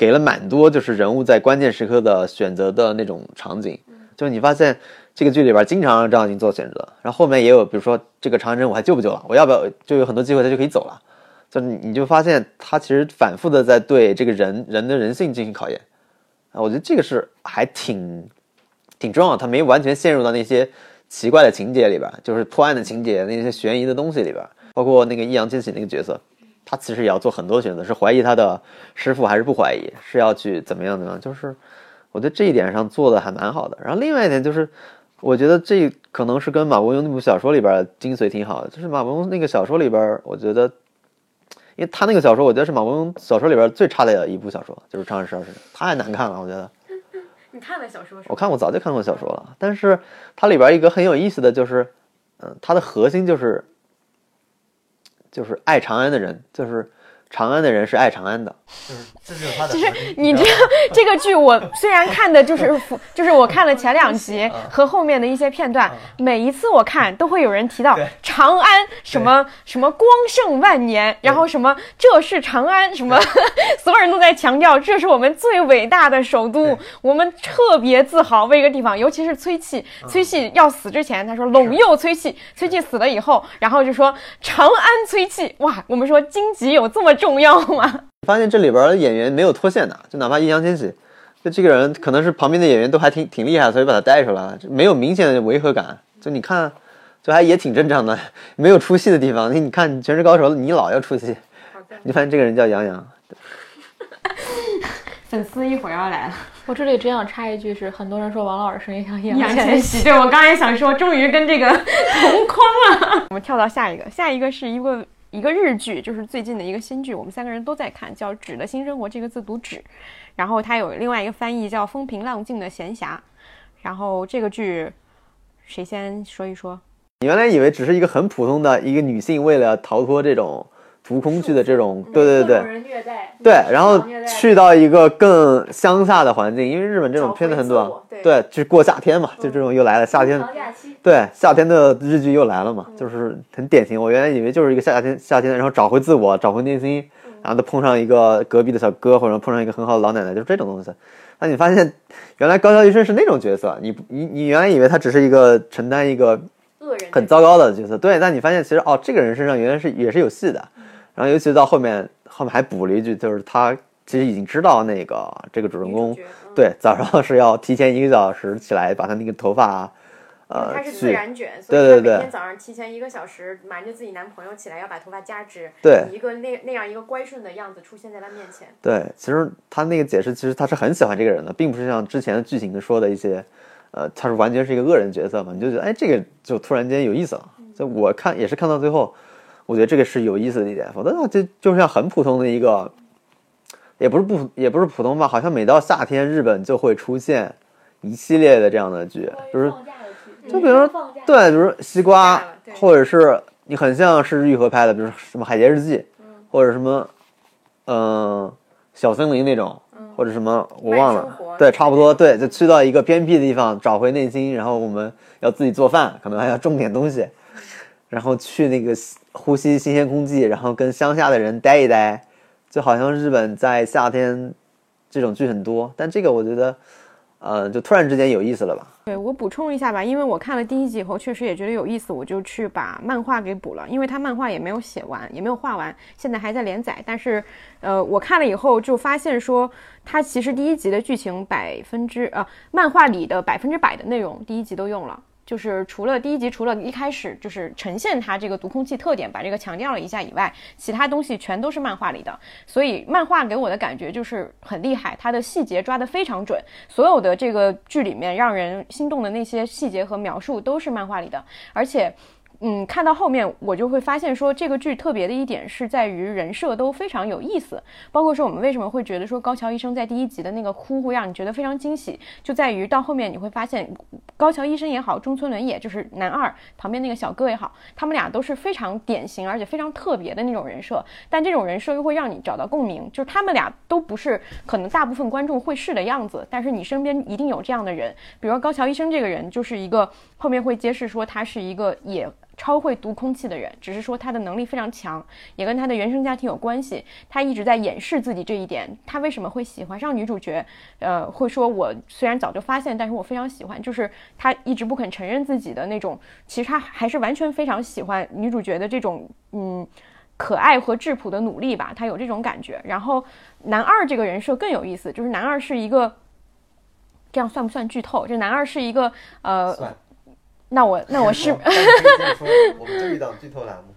给了蛮多，就是人物在关键时刻的选择的那种场景，就是你发现这个剧里边经常让张小静做选择，然后后面也有，比如说这个长安城我还救不救了，我要不要就有很多机会他就可以走了，就你就发现他其实反复的在对这个人人的人性进行考验，啊，我觉得这个是还挺挺重要，他没完全陷入到那些奇怪的情节里边，就是破案的情节那些悬疑的东西里边，包括那个易烊千玺那个角色。他其实也要做很多选择，是怀疑他的师傅还是不怀疑，是要去怎么样怎么样？就是我觉得这一点上做的还蛮好的。然后另外一点就是，我觉得这可能是跟马伯庸那部小说里边精髓挺好的。就是马伯庸那个小说里边，我觉得，因为他那个小说，我觉得是马伯庸小说里边最差的一部小说，就是《长安十二时辰》，太难看了，我觉得。
你看了小说？
我看过，早就看过小说了。但是它里边一个很有意思的就是，嗯，它的核心就是。就是爱长安的人，就是长安的人是爱长安的。
就是这就是他的。
就是你这这个剧，我虽然看的就是就是我看了前两集和后面的一些片段，每一次我看都会有人提到长安什么什么光盛万年，然后什么这是长安什么，所有人都在强调这是我们最伟大的首都，我们特别自豪为一个地方，尤其是崔气，崔气要死之前他说陇右崔气，崔气死了以后，然后就说长安崔气，哇，我们说荆棘有这么重要吗？
发现这里边的演员没有脱线的，就哪怕易烊千玺，就这个人可能是旁边的演员都还挺挺厉害，所以把他带出来了，没有明显的违和感。就你看，就还也挺正常的，没有出戏的地方。你你看《全职高手》，你老要出戏，你发现这个人叫杨洋。
粉丝一会儿要来了，
我这里只想插一句，是很多人说王老师声音像易
烊千玺，对我刚才想说，终于跟这个同框了。我们跳到下一个，下一个是一个。一个日剧，就是最近的一个新剧，我们三个人都在看，叫《纸的新生活》，这个字读纸，然后它有另外一个翻译叫《风平浪静的闲暇》，然后这个剧，谁先说一说？
你原来以为只是一个很普通的一个女性为了逃脱这种毒空剧的这种，对对对。对，然后去到一个更乡下的环境，因为日本这种片子很短，对，就是过夏天嘛，就这种又来了夏天，对，夏天的日剧又来了嘛，就是很典型。我原来以为就是一个夏天，夏天，然后找回自我，找回内心，然后他碰上一个隔壁的小哥，或者碰上一个很好的老奶奶，就是这种东西。那你发现原来高桥医生是那种角色，你你你原来以为他只是一个承担一个很糟糕的角色，对，但你发现其实哦，这个人身上原来是也是有戏的。然后尤其到后面，后面还补了一句，就是他其实已经知道那个这个主人公，对，早上是要提前一个小时起来把他那个头发，呃，
他是自然卷，
所以对对
每天早上提前一个小时瞒着自己男朋友起来要把头发夹直，
对，
一个那那样一个乖顺的样子出现在他面前。
对，其实他那个解释，其实他是很喜欢这个人的，并不是像之前的剧情说的一些，呃，他是完全是一个恶人角色嘛，你就觉得哎，这个就突然间有意思了。就我看也是看到最后。我觉得这个是有意思的一点，否则的话就就像很普通的一个，也不是不也不是普通吧，好像每到夏天日本就会出现一系列的这样的剧，就是就比如说对，比如西瓜，或者是你很像是玉和拍的，比如什么海街日记，或者什么嗯小森林那种，或者什么我忘了，对，差不多对，就去到一个偏僻的地方找回内心，然后我们要自己做饭，可能还要种点东西。然后去那个呼吸新鲜空气，然后跟乡下的人待一待，就好像日本在夏天这种剧很多。但这个我觉得，呃，就突然之间有意思了吧？
对我补充一下吧，因为我看了第一集以后，确实也觉得有意思，我就去把漫画给补了。因为他漫画也没有写完，也没有画完，现在还在连载。但是，呃，我看了以后就发现说，他其实第一集的剧情百分之呃，漫画里的百分之百的内容，第一集都用了。就是除了第一集，除了一开始就是呈现它这个毒空气特点，把这个强调了一下以外，其他东西全都是漫画里的。所以漫画给我的感觉就是很厉害，它的细节抓得非常准，所有的这个剧里面让人心动的那些细节和描述都是漫画里的，而且。嗯，看到后面我就会发现说，这个剧特别的一点是在于人设都非常有意思，包括说我们为什么会觉得说高桥医生在第一集的那个哭会让你觉得非常惊喜，就在于到后面你会发现，高桥医生也好，中村伦也就是男二旁边那个小哥也好，他们俩都是非常典型而且非常特别的那种人设，但这种人设又会让你找到共鸣，就是他们俩都不是可能大部分观众会是的样子，但是你身边一定有这样的人，比如说高桥医生这个人就是一个后面会揭示说他是一个也。超会读空气的人，只是说他的能力非常强，也跟他的原生家庭有关系。他一直在掩饰自己这一点。他为什么会喜欢上女主角？呃，会说我虽然早就发现，但是我非常喜欢。就是他一直不肯承认自己的那种，其实他还是完全非常喜欢女主角的这种嗯可爱和质朴的努力吧。他有这种感觉。然后男二这个人设更有意思，就是男二是一个，这样算不算剧透？这男二是一个呃。那我那我是，
我们这一档剧透栏目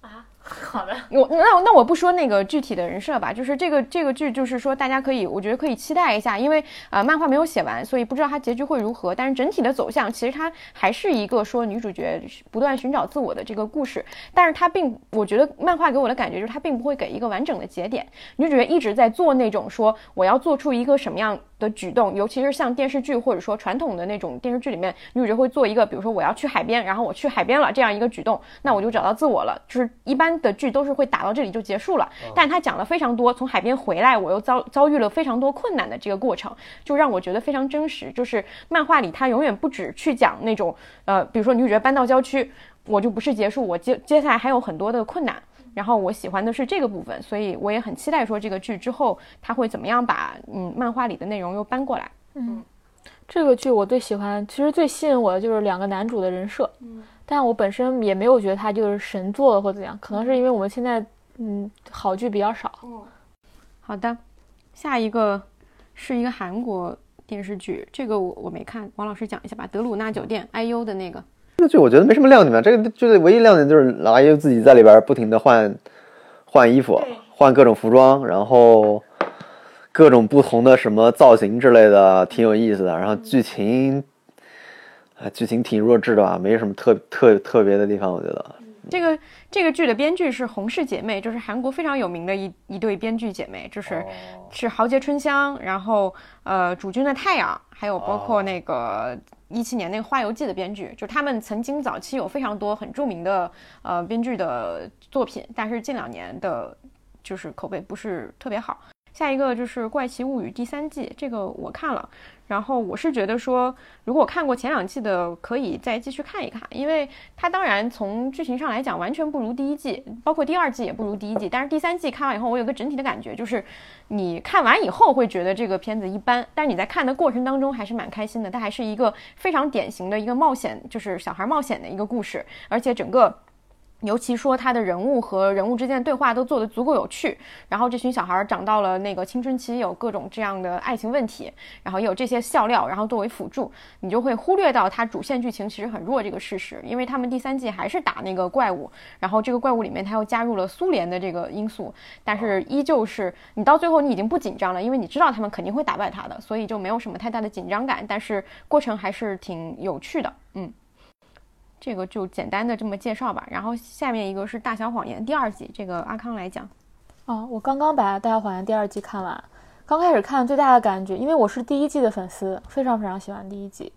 啊，好的，
我那那我不说那个具体的人设吧，就是这个这个剧，就是说大家可以，我觉得可以期待一下，因为啊漫画没有写完，所以不知道它结局会如何。但是整体的走向，其实它还是一个说女主角不断寻找自我的这个故事。但是它并，我觉得漫画给我的感觉就是它并不会给一个完整的节点，女主角一直在做那种说我要做出一个什么样。的举动，尤其是像电视剧或者说传统的那种电视剧里面，女主角会做一个，比如说我要去海边，然后我去海边了这样一个举动，那我就找到自我了。就是一般的剧都是会打到这里就结束了，但他讲了非常多，从海边回来，我又遭遭遇了非常多困难的这个过程，就让我觉得非常真实。就是漫画里他永远不止去讲那种，呃，比如说女主角搬到郊区，我就不是结束，我接接下来还有很多的困难。然后我喜欢的是这个部分，所以我也很期待说这个剧之后他会怎么样把嗯漫画里的内容又搬过来。
嗯，这个剧我最喜欢，其实最吸引我的就是两个男主的人设。嗯，但我本身也没有觉得他就是神作或怎样，可能是因为我们现在嗯好剧比较少。
嗯，好的，下一个是一个韩国电视剧，这个我我没看，王老师讲一下吧，《德鲁纳酒店》IU 的那个。
这个剧我觉得没什么亮点吧，这个剧的唯一亮点就是老阿姨自己在里边不停的换换衣服，换各种服装，然后各种不同的什么造型之类的，挺有意思的。然后剧情，啊，剧情挺弱智的吧，没什么特特特别的地方，我觉得。
这个这个剧的编剧是洪氏姐妹，就是韩国非常有名的一一对编剧姐妹，就是是《豪杰春香》，然后呃《主君的太阳》，还有包括那个。一七年那个《花游记》的编剧，就他们曾经早期有非常多很著名的呃编剧的作品，但是近两年的，就是口碑不是特别好。下一个就是《怪奇物语》第三季，这个我看了，然后我是觉得说，如果看过前两季的，可以再继续看一看，因为它当然从剧情上来讲完全不如第一季，包括第二季也不如第一季，但是第三季看完以后，我有个整体的感觉，就是你看完以后会觉得这个片子一般，但是你在看的过程当中还是蛮开心的，它还是一个非常典型的一个冒险，就是小孩冒险的一个故事，而且整个。尤其说他的人物和人物之间的对话都做得足够有趣，然后这群小孩长到了那个青春期，有各种这样的爱情问题，然后有这些笑料，然后作为辅助，你就会忽略到他主线剧情其实很弱这个事实，因为他们第三季还是打那个怪物，然后这个怪物里面他又加入了苏联的这个因素，但是依旧是你到最后你已经不紧张了，因为你知道他们肯定会打败他的，所以就没有什么太大的紧张感，但是过程还是挺有趣的，嗯。这个就简单的这么介绍吧，然后下面一个是《大小谎言》第二季，这个阿康来讲。
哦，我刚刚把《大小谎言》第二季看完，刚开始看最大的感觉，因为我是第一季的粉丝，非常非常喜欢第一季。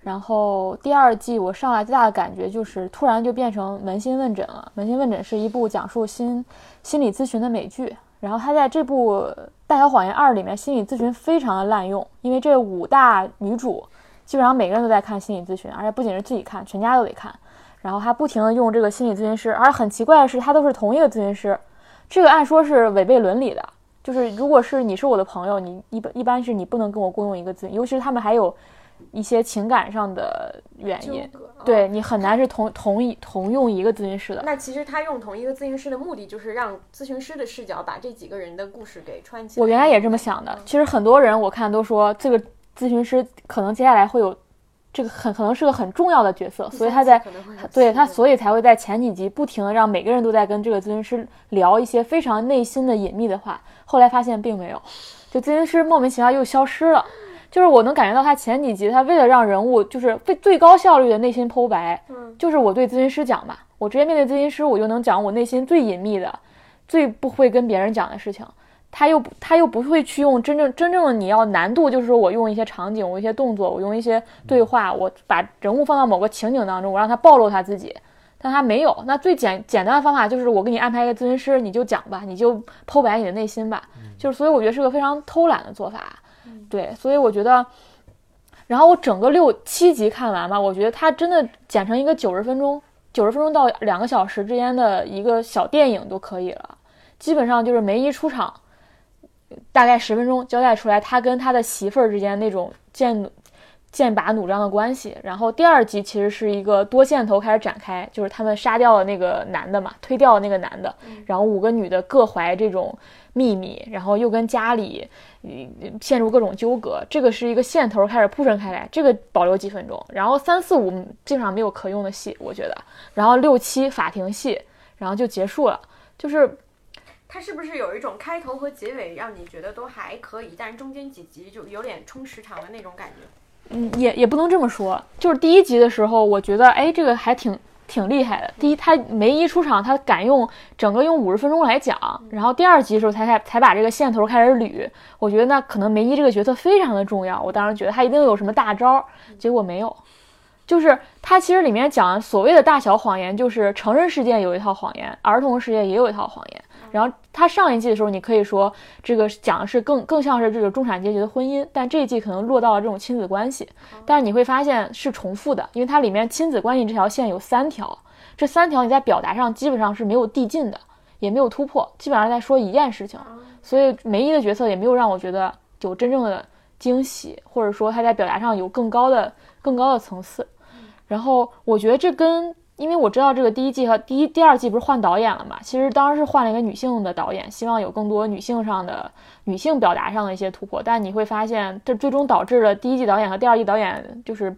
然后第二季我上来最大的感觉就是突然就变成扪心问诊了。扪心问诊是一部讲述心心理咨询的美剧，然后他在这部《大小谎言二》里面心理咨询非常的滥用，因为这五大女主。基本上每个人都在看心理咨询，而且不仅是自己看，全家都得看。然后他不停的用这个心理咨询师，而很奇怪的是，他都是同一个咨询师。这个按说是违背伦理的，就是如果是你是我的朋友，你一般一般是你不能跟我共用一个咨询，尤其是他们还有一些情感上的原因，对你很难是同同一同用一个咨询师的。
那其实他用同一个咨询师的目的，就是让咨询师的视角把这几个人的故事给串起
来。我原来也这么想的，其实很多人我看都说这个。咨询师可能接下来会有这个很可能是个很重要的角色，所以他在对他所以才会在前几集不停的让每个人都在跟这个咨询师聊一些非常内心的隐秘的话。后来发现并没有，就咨询师莫名其妙又消失了。就是我能感觉到他前几集他为了让人物就是最最高效率的内心剖白，嗯，就是我对咨询师讲吧，我直接面对咨询师，我就能讲我内心最隐秘的、最不会跟别人讲的事情。他又不，他又不会去用真正真正的你要难度，就是说我用一些场景，我一些动作，我用一些对话，我把人物放到某个情景当中，我让他暴露他自己，但他没有。那最简简单的方法就是我给你安排一个咨询师，你就讲吧，你就剖白你的内心吧。就是所以我觉得是个非常偷懒的做法。对，所以我觉得，然后我整个六七集看完吧，我觉得他真的剪成一个九十分钟、九十分钟到两个小时之间的一个小电影都可以了。基本上就是梅姨出场。大概十分钟交代出来他跟他的媳妇儿之间那种剑剑拔弩张的关系，然后第二集其实是一个多线头开始展开，就是他们杀掉了那个男的嘛，推掉了那个男的，然后五个女的各怀这种秘密，然后又跟家里陷入各种纠葛，这个是一个线头开始铺陈开来，这个保留几分钟，然后三四五基本上没有可用的戏，我觉得，然后六七法庭戏，然后就结束了，就是。
它是不是有一种开头和结尾让你觉得都还可以，但是中间几集就有点冲时长的那种感觉？
嗯，也也不能这么说。就是第一集的时候，我觉得哎，这个还挺挺厉害的。第一，他梅姨出场，他敢用整个用五十分钟来讲。然后第二集的时候才才才把这个线头开始捋。我觉得那可能梅姨这个角色非常的重要。我当时觉得他一定有什么大招，结果没有。就是他其实里面讲所谓的大小谎言，就是成人世界有一套谎言，儿童世界也有一套谎言。然后他上一季的时候，你可以说这个讲的是更更像是这个中产阶级的婚姻，但这一季可能落到了这种亲子关系。但是你会发现是重复的，因为它里面亲子关系这条线有三条，这三条你在表达上基本上是没有递进的，也没有突破，基本上在说一件事情。所以梅姨的角色也没有让我觉得有真正的惊喜，或者说他在表达上有更高的更高的层次。然后我觉得这跟。因为我知道这个第一季和第一、第二季不是换导演了嘛，其实当时是换了一个女性的导演，希望有更多女性上的女性表达上的一些突破。但你会发现，这最终导致了第一季导演和第二季导演就是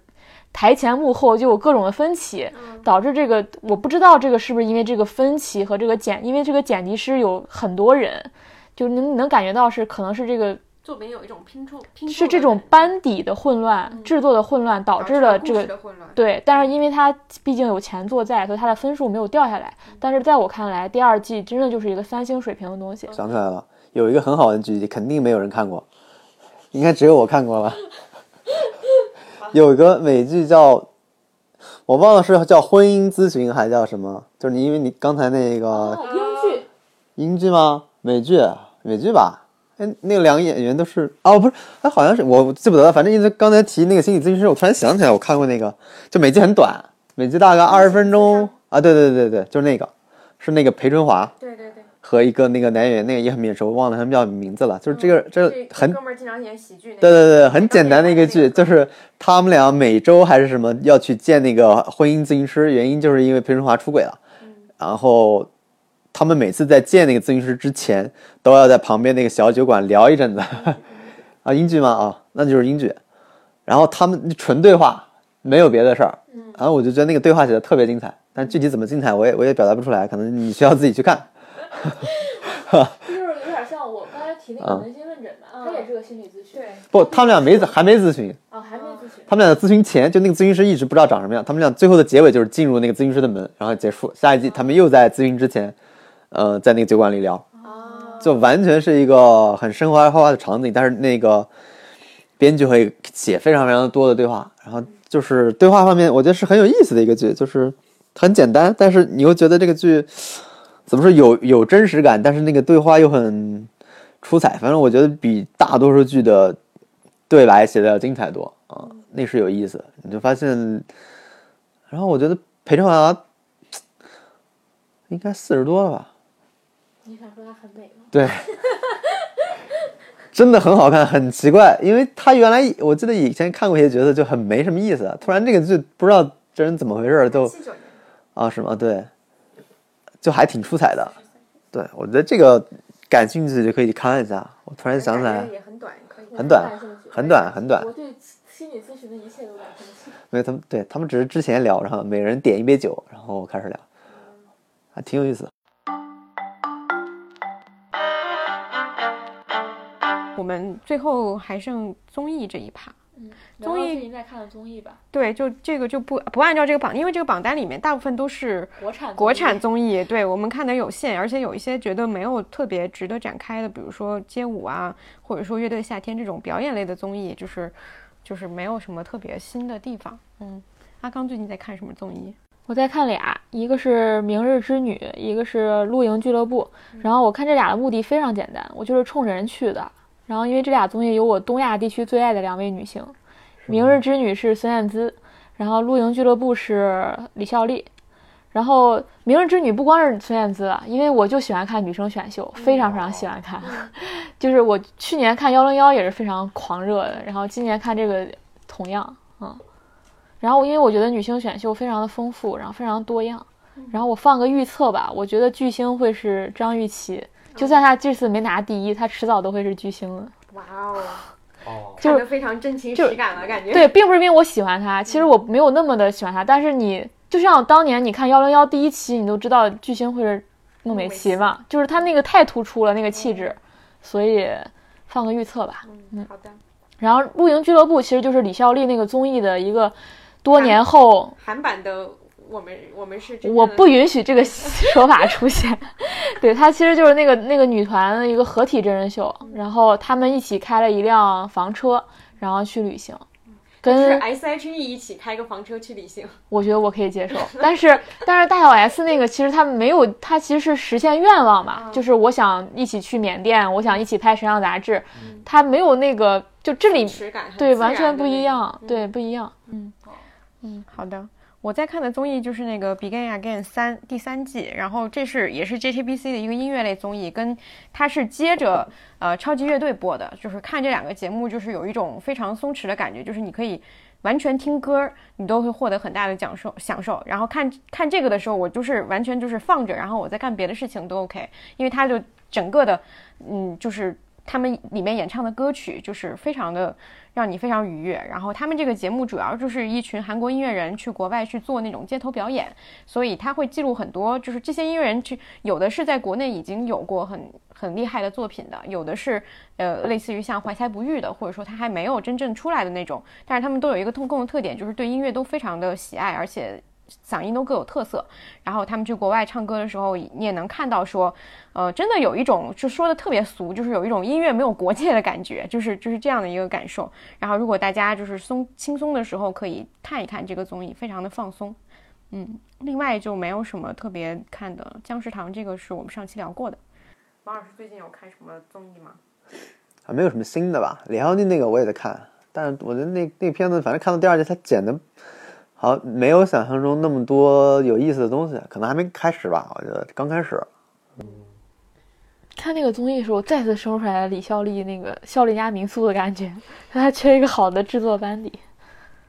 台前幕后就有各种的分歧，导致这个我不知道这个是不是因为这个分歧和这个剪，因为这个剪辑师有很多人，就能能感觉到是可能是这个。
作品有一种拼凑，拼
是这种班底的混乱，制作的混乱导致了这个对。但是因为它毕竟有前作在，所以它的分数没有掉下来。但是在我看来，第二季真的就是一个三星水平的东西。
想起来了，有一个很好的剧集，肯定没有人看过，应该只有我看过了。有一个美剧叫，我忘了是叫婚姻咨询还叫什么，就是你因为你刚才那个
英剧，
英剧吗？美剧，美剧吧。哎，那个两个演员都是哦，不是，哎，好像是我记不得了。反正因为刚才提那个心理咨询师，我突然想起来，我看过那个，就每集很短，每集大概二十分钟啊。对对对对，就是那个，是那个裴春华。
对对对。
和一个那个男演员，那个也很面熟，忘了他们叫名字了。就是这个，这很
哥们儿经常演喜剧。
对对对，很简单的一个剧，就是他们俩每周还是什么要去见那个婚姻咨询师，原因就是因为裴春华出轨了。然后他们每次在见那个咨询师之前，都要在旁边那个小酒馆聊一阵子。啊，英剧吗？啊，那就是英剧。然后他们纯对话，没有别的事儿。然后我就觉得那个对话写的特别精彩，但具体怎么精彩，我也我也表达不出来，可能你需要自己去看。
就是有点像我刚才提那个扪心问诊吧，他也是个心理咨询。
不，他们俩没还没咨询。
哦，还没咨询。
他们俩的咨询前，就那个咨询师一直不知道长什么样。他们俩最后的结尾就是进入那个咨询师的门，然后结束。下一季他们又在咨询之前，呃，在那个酒馆里聊。哦。就完全是一个很生活化的场景，但是那个编剧会写非常非常多的对话，然后就是对话方面，我觉得是很有意思的一个剧，就是很简单，但是你又觉得这个剧。怎么说有有真实感，但是那个对话又很出彩。反正我觉得比大多数剧的对白写的要精彩多啊，那是有意思。你就发现，然后我觉得裴春华应该四十多了吧？
你想说他很美吗？
对，真的很好看，很奇怪，因为他原来我记得以前看过一些角色就很没什么意思，突然这个剧不知道这人怎么回事都啊什么对。就还挺出彩的，对我觉得这个感兴趣就可以看一下。我突然想起来，
很短，
很短，很短，很短。
我对心理咨询的一切都感兴趣。
没有他们，对他们只是之前聊，然后每人点一杯酒，然后开始聊，还挺有意思。
我们最后还剩综艺这一趴。
嗯综艺您在看的综艺吧？
对，就这个就不不按照这个榜，因为这个榜单里面大部分都是
国产
国产综艺，对我们看的有限，而且有一些觉得没有特别值得展开的，比如说街舞啊，或者说乐队夏天这种表演类的综艺，就是就是没有什么特别新的地方。嗯，阿刚最近在看什么综艺？
我在看俩，一个是《明日之女》，一个是《露营俱乐部》。然后我看这俩的目的非常简单，我就是冲着人去的。然后因为这俩综艺有我东亚地区最爱的两位女星。明日之女是孙燕姿，然后露营俱乐部是李孝利，然后明日之女不光是孙燕姿，因为我就喜欢看女生选秀，非常非常喜欢看，就是我去年看幺零幺也是非常狂热的，然后今年看这个同样，嗯，然后因为我觉得女星选秀非常的丰富，然后非常多样，然后我放个预测吧，我觉得巨星会是张雨绮，就算他这次没拿第一，他迟早都会是巨星的。
哇哦！就是非常真情实感的感觉。
对，并不是因为我喜欢他，其实我没有那么的喜欢他。但是你就像当年你看幺零幺第一期，你都知道巨星会是孟美岐嘛，就是他那个太突出了那个气质，所以放个预测吧。
嗯，好的。
然后露营俱乐部其实就是李孝利那个综艺的一个多年后
韩版的。我们我们是，
我不允许这个 说法出现。对他其实就是那个那个女团的一个合体真人秀，然后他们一起开了一辆房车，然后去旅行，跟
S H E 一起开个房车去旅行。
我觉得我可以接受，但是但是大小 S 那个其实他没有，他其实是实现愿望嘛，就是我想一起去缅甸，我想一起拍时尚杂志，他没有那个就这里对完全不一样，对不一样。嗯
嗯，好的。我在看的综艺就是那个《Begin Again》三第三季，然后这是也是 JTBC 的一个音乐类综艺，跟它是接着呃超级乐队播的，就是看这两个节目就是有一种非常松弛的感觉，就是你可以完全听歌，你都会获得很大的享受享受。然后看看这个的时候，我就是完全就是放着，然后我在干别的事情都 OK，因为它就整个的嗯就是他们里面演唱的歌曲就是非常的。让你非常愉悦。然后他们这个节目主要就是一群韩国音乐人去国外去做那种街头表演，所以他会记录很多，就是这些音乐人去有的是在国内已经有过很很厉害的作品的，有的是呃类似于像怀才不遇的，或者说他还没有真正出来的那种。但是他们都有一个共共的特点，就是对音乐都非常的喜爱，而且嗓音都各有特色。然后他们去国外唱歌的时候，你也能看到说，呃，真的有一种就说的特别俗，就是有一种音乐没有国界的感觉，就是就是这样的一个感受。然后如果大家就是松轻松的时候，可以看一看这个综艺，非常的放松。嗯，另外就没有什么特别看的，《姜食堂》这个是我们上期聊过的。王老师最近有看什么综艺吗？
啊，没有什么新的吧？李浩宁那个我也在看，但是我觉得那那个片子，反正看到第二季，他剪的，好没有想象中那么多有意思的东西，可能还没开始吧？我觉得刚开始。
看那个综艺的时候，再次生出来了李孝利那个《孝利家民宿》的感觉，他缺一个好的制作班底，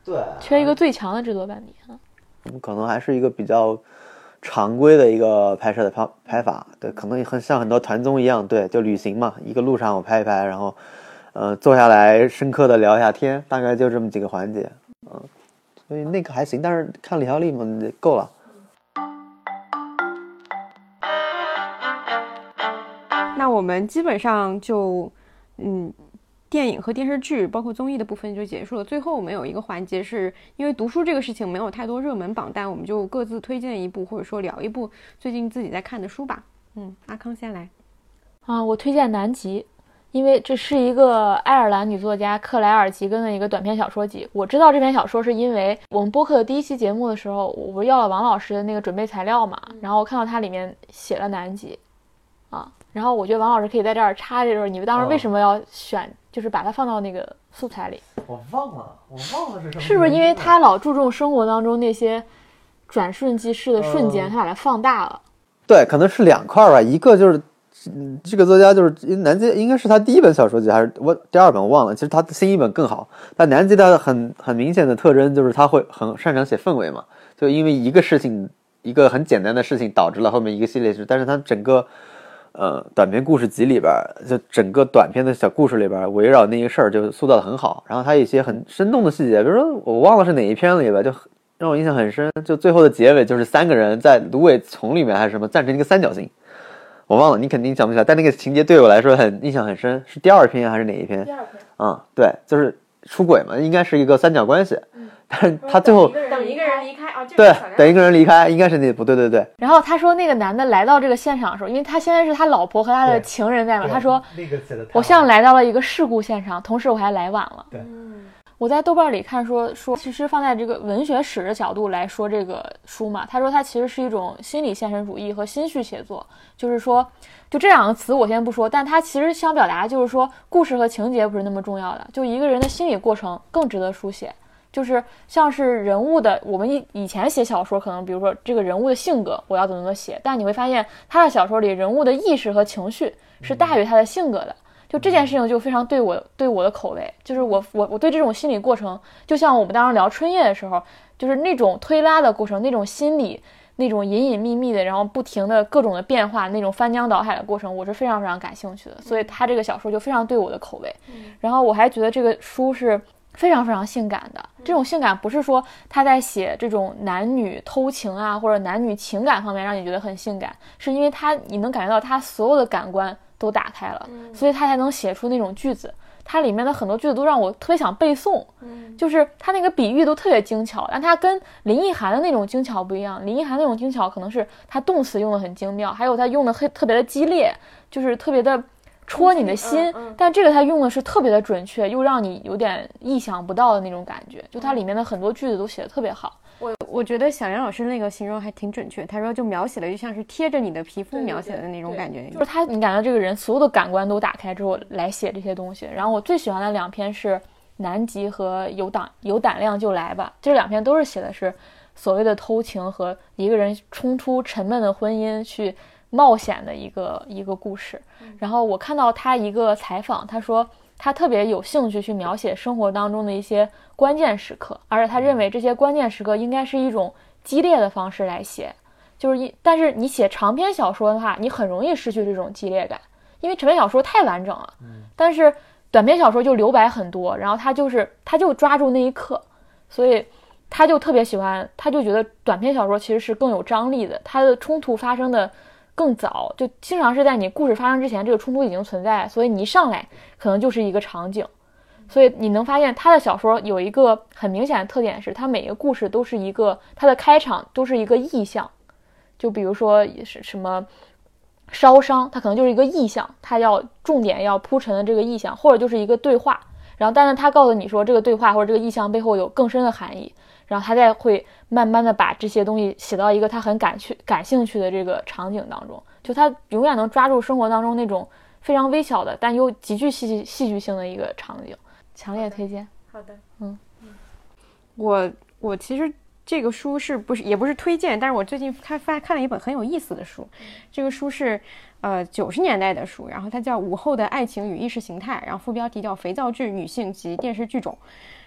对，
缺一个最强的制作班底啊。
可能还是一个比较常规的一个拍摄的拍拍法，对，可能很像很多团综一样，对，就旅行嘛，一个路上我拍一拍，然后，呃，坐下来深刻的聊一下天，大概就这么几个环节，嗯，所以那个还行，但是看李孝利嘛，够了。
那我们基本上就，嗯。电影和电视剧，包括综艺的部分就结束了。最后我们有一个环节，是因为读书这个事情没有太多热门榜单，我们就各自推荐一部，或者说聊一部最近自己在看的书吧。嗯，阿康先来。
啊，我推荐《南极》，因为这是一个爱尔兰女作家克莱尔·吉根的一个短篇小说集。我知道这篇小说是因为我们播客的第一期节目的时候，我不是要了王老师的那个准备材料嘛，然后我看到它里面写了《南极》，啊，然后我觉得王老师可以在这儿插一句，你们当时为什么要选？就是把它放到那个素材里，
我忘了，我忘了是什么。
是不是因为他老注重生活当中那些转瞬即逝的瞬间，他把它放大了？
对，可能是两块吧。一个就是，嗯，这个作家就是南极，应该是他第一本小说集还是我第二本我忘了。其实他的新一本更好。但南极的很很明显的特征就是他会很擅长写氛围嘛，就因为一个事情，一个很简单的事情导致了后面一个系列是，但是他整个。呃，短篇故事集里边，就整个短篇的小故事里边，围绕那个事儿就塑造的很好。然后他一些很生动的细节，比如说我忘了是哪一篇，里边就让我印象很深。就最后的结尾，就是三个人在芦苇丛里面还是什么，站成一个三角形，我忘了，你肯定想不起来。但那个情节对我来说很印象很深，是第二篇还是哪一篇？
第二篇。
嗯，对，就是出轨嘛，应该是一个三角关系。但是他最后
等一个人离开啊，
对，等一个人离开，应该是那不，对对对。
然后他说，那个男的来到这个现场的时候，因为他现在是他老婆和他的情人在嘛，他说，我像来到了一个事故现场，同时我还来晚了。
对，
我在豆瓣里看说说，其实放在这个文学史的角度来说这个书嘛，他说它其实是一种心理现实主义和心绪写作，就是说，就这两个词我先不说，但他其实想表达就是说，故事和情节不是那么重要的，就一个人的心理过程更值得书写。就是像是人物的，我们以以前写小说，可能比如说这个人物的性格，我要怎么怎么写，但你会发现他的小说里人物的意识和情绪是大于他的性格的。就这件事情就非常对我对我的口味，就是我我我对这种心理过程，就像我们当时聊春夜的时候，就是那种推拉的过程，那种心理那种隐隐秘秘的，然后不停的各种的变化，那种翻江倒海的过程，我是非常非常感兴趣的。所以他这个小说就非常对我的口味。然后我还觉得这个书是。非常非常性感的这种性感，不是说他在写这种男女偷情啊，或者男女情感方面让你觉得很性感，是因为他你能感觉到他所有的感官都打开了，所以他才能写出那种句子。它里面的很多句子都让我特别想背诵，就是他那个比喻都特别精巧，但他跟林奕涵的那种精巧不一样。林奕涵那种精巧可能是他动词用的很精妙，还有他用的很特别的激烈，就是特别的。戳你的心，但这个它用的是特别的准确，又让你有点意想不到的那种感觉。就它里面的很多句子都写的特别好。
我我觉得小杨老师那个形容还挺准确，他说就描写的就像是贴着你的皮肤描写的那种感觉。
就是他，你感觉这个人所有的感官都打开之后来写这些东西。然后我最喜欢的两篇是《南极》和《有胆有胆量就来吧》，这两篇都是写的是所谓的偷情和一个人冲出沉闷的婚姻去。冒险的一个一个故事，然后我看到他一个采访，他说他特别有兴趣去描写生活当中的一些关键时刻，而且他认为这些关键时刻应该是一种激烈的方式来写，就是一，但是你写长篇小说的话，你很容易失去这种激烈感，因为长篇小说太完整了，但是短篇小说就留白很多，然后他就是他就抓住那一刻，所以他就特别喜欢，他就觉得短篇小说其实是更有张力的，它的冲突发生的。更早就经常是在你故事发生之前，这个冲突已经存在，所以你一上来可能就是一个场景，所以你能发现他的小说有一个很明显的特点是，他每个故事都是一个他的开场都是一个意象，就比如说是什么烧伤，它可能就是一个意象，他要重点要铺陈的这个意象，或者就是一个对话，然后但是他告诉你说这个对话或者这个意象背后有更深的含义，然后他再会慢慢的把这些东西写到一个他很感趣感兴趣的这个场景当中，就他永远能抓住生活当中那种非常微小的但又极具戏剧戏剧性的一个场景。强烈推荐。
好的，
嗯
我我其实这个书是不是也不是推荐，但是我最近看发看了一本很有意思的书，这个书是呃九十年代的书，然后它叫《午后的爱情与意识形态》，然后副标题叫《肥皂剧、女性及电视剧种》，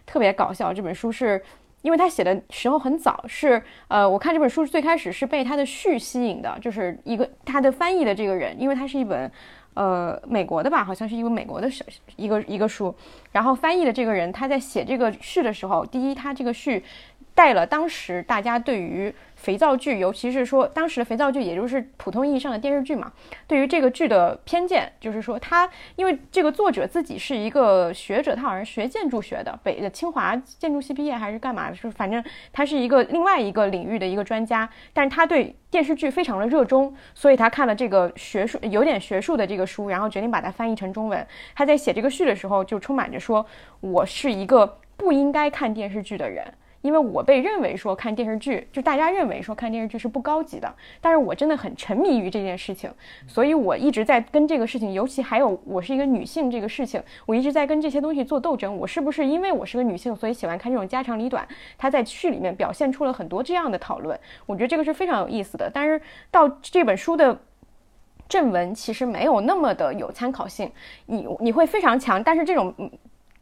特别搞笑。这本书是因为他写的时候很早，是呃我看这本书最开始是被他的序吸引的，就是一个他的翻译的这个人，因为他是一本。呃，美国的吧，好像是一个美国的一个一个书，然后翻译的这个人他在写这个序的时候，第一，他这个序带了当时大家对于。肥皂剧，尤其是说当时的肥皂剧，也就是普通意义上的电视剧嘛，对于这个剧的偏见，就是说他，因为这个作者自己是一个学者，他好像学建筑学的，北的清华建筑系毕业还是干嘛的，就反正他是一个另外一个领域的一个专家，但是他对电视剧非常的热衷，所以他看了这个学术有点学术的这个书，然后决定把它翻译成中文。他在写这个序的时候，就充满着说，我是一个不应该看电视剧的人。因为我被认为说看电视剧，就大家认为说看电视剧是不高级的，但是我真的很沉迷于这件事情，所以我一直在跟这个事情，尤其还有我是一个女性这个事情，我一直在跟这些东西做斗争。我是不是因为我是个女性，所以喜欢看这种家长里短？他在剧里面表现出了很多这样的讨论，我觉得这个是非常有意思的。但是到这本书的正文其实没有那么的有参考性，你你会非常强，但是这种。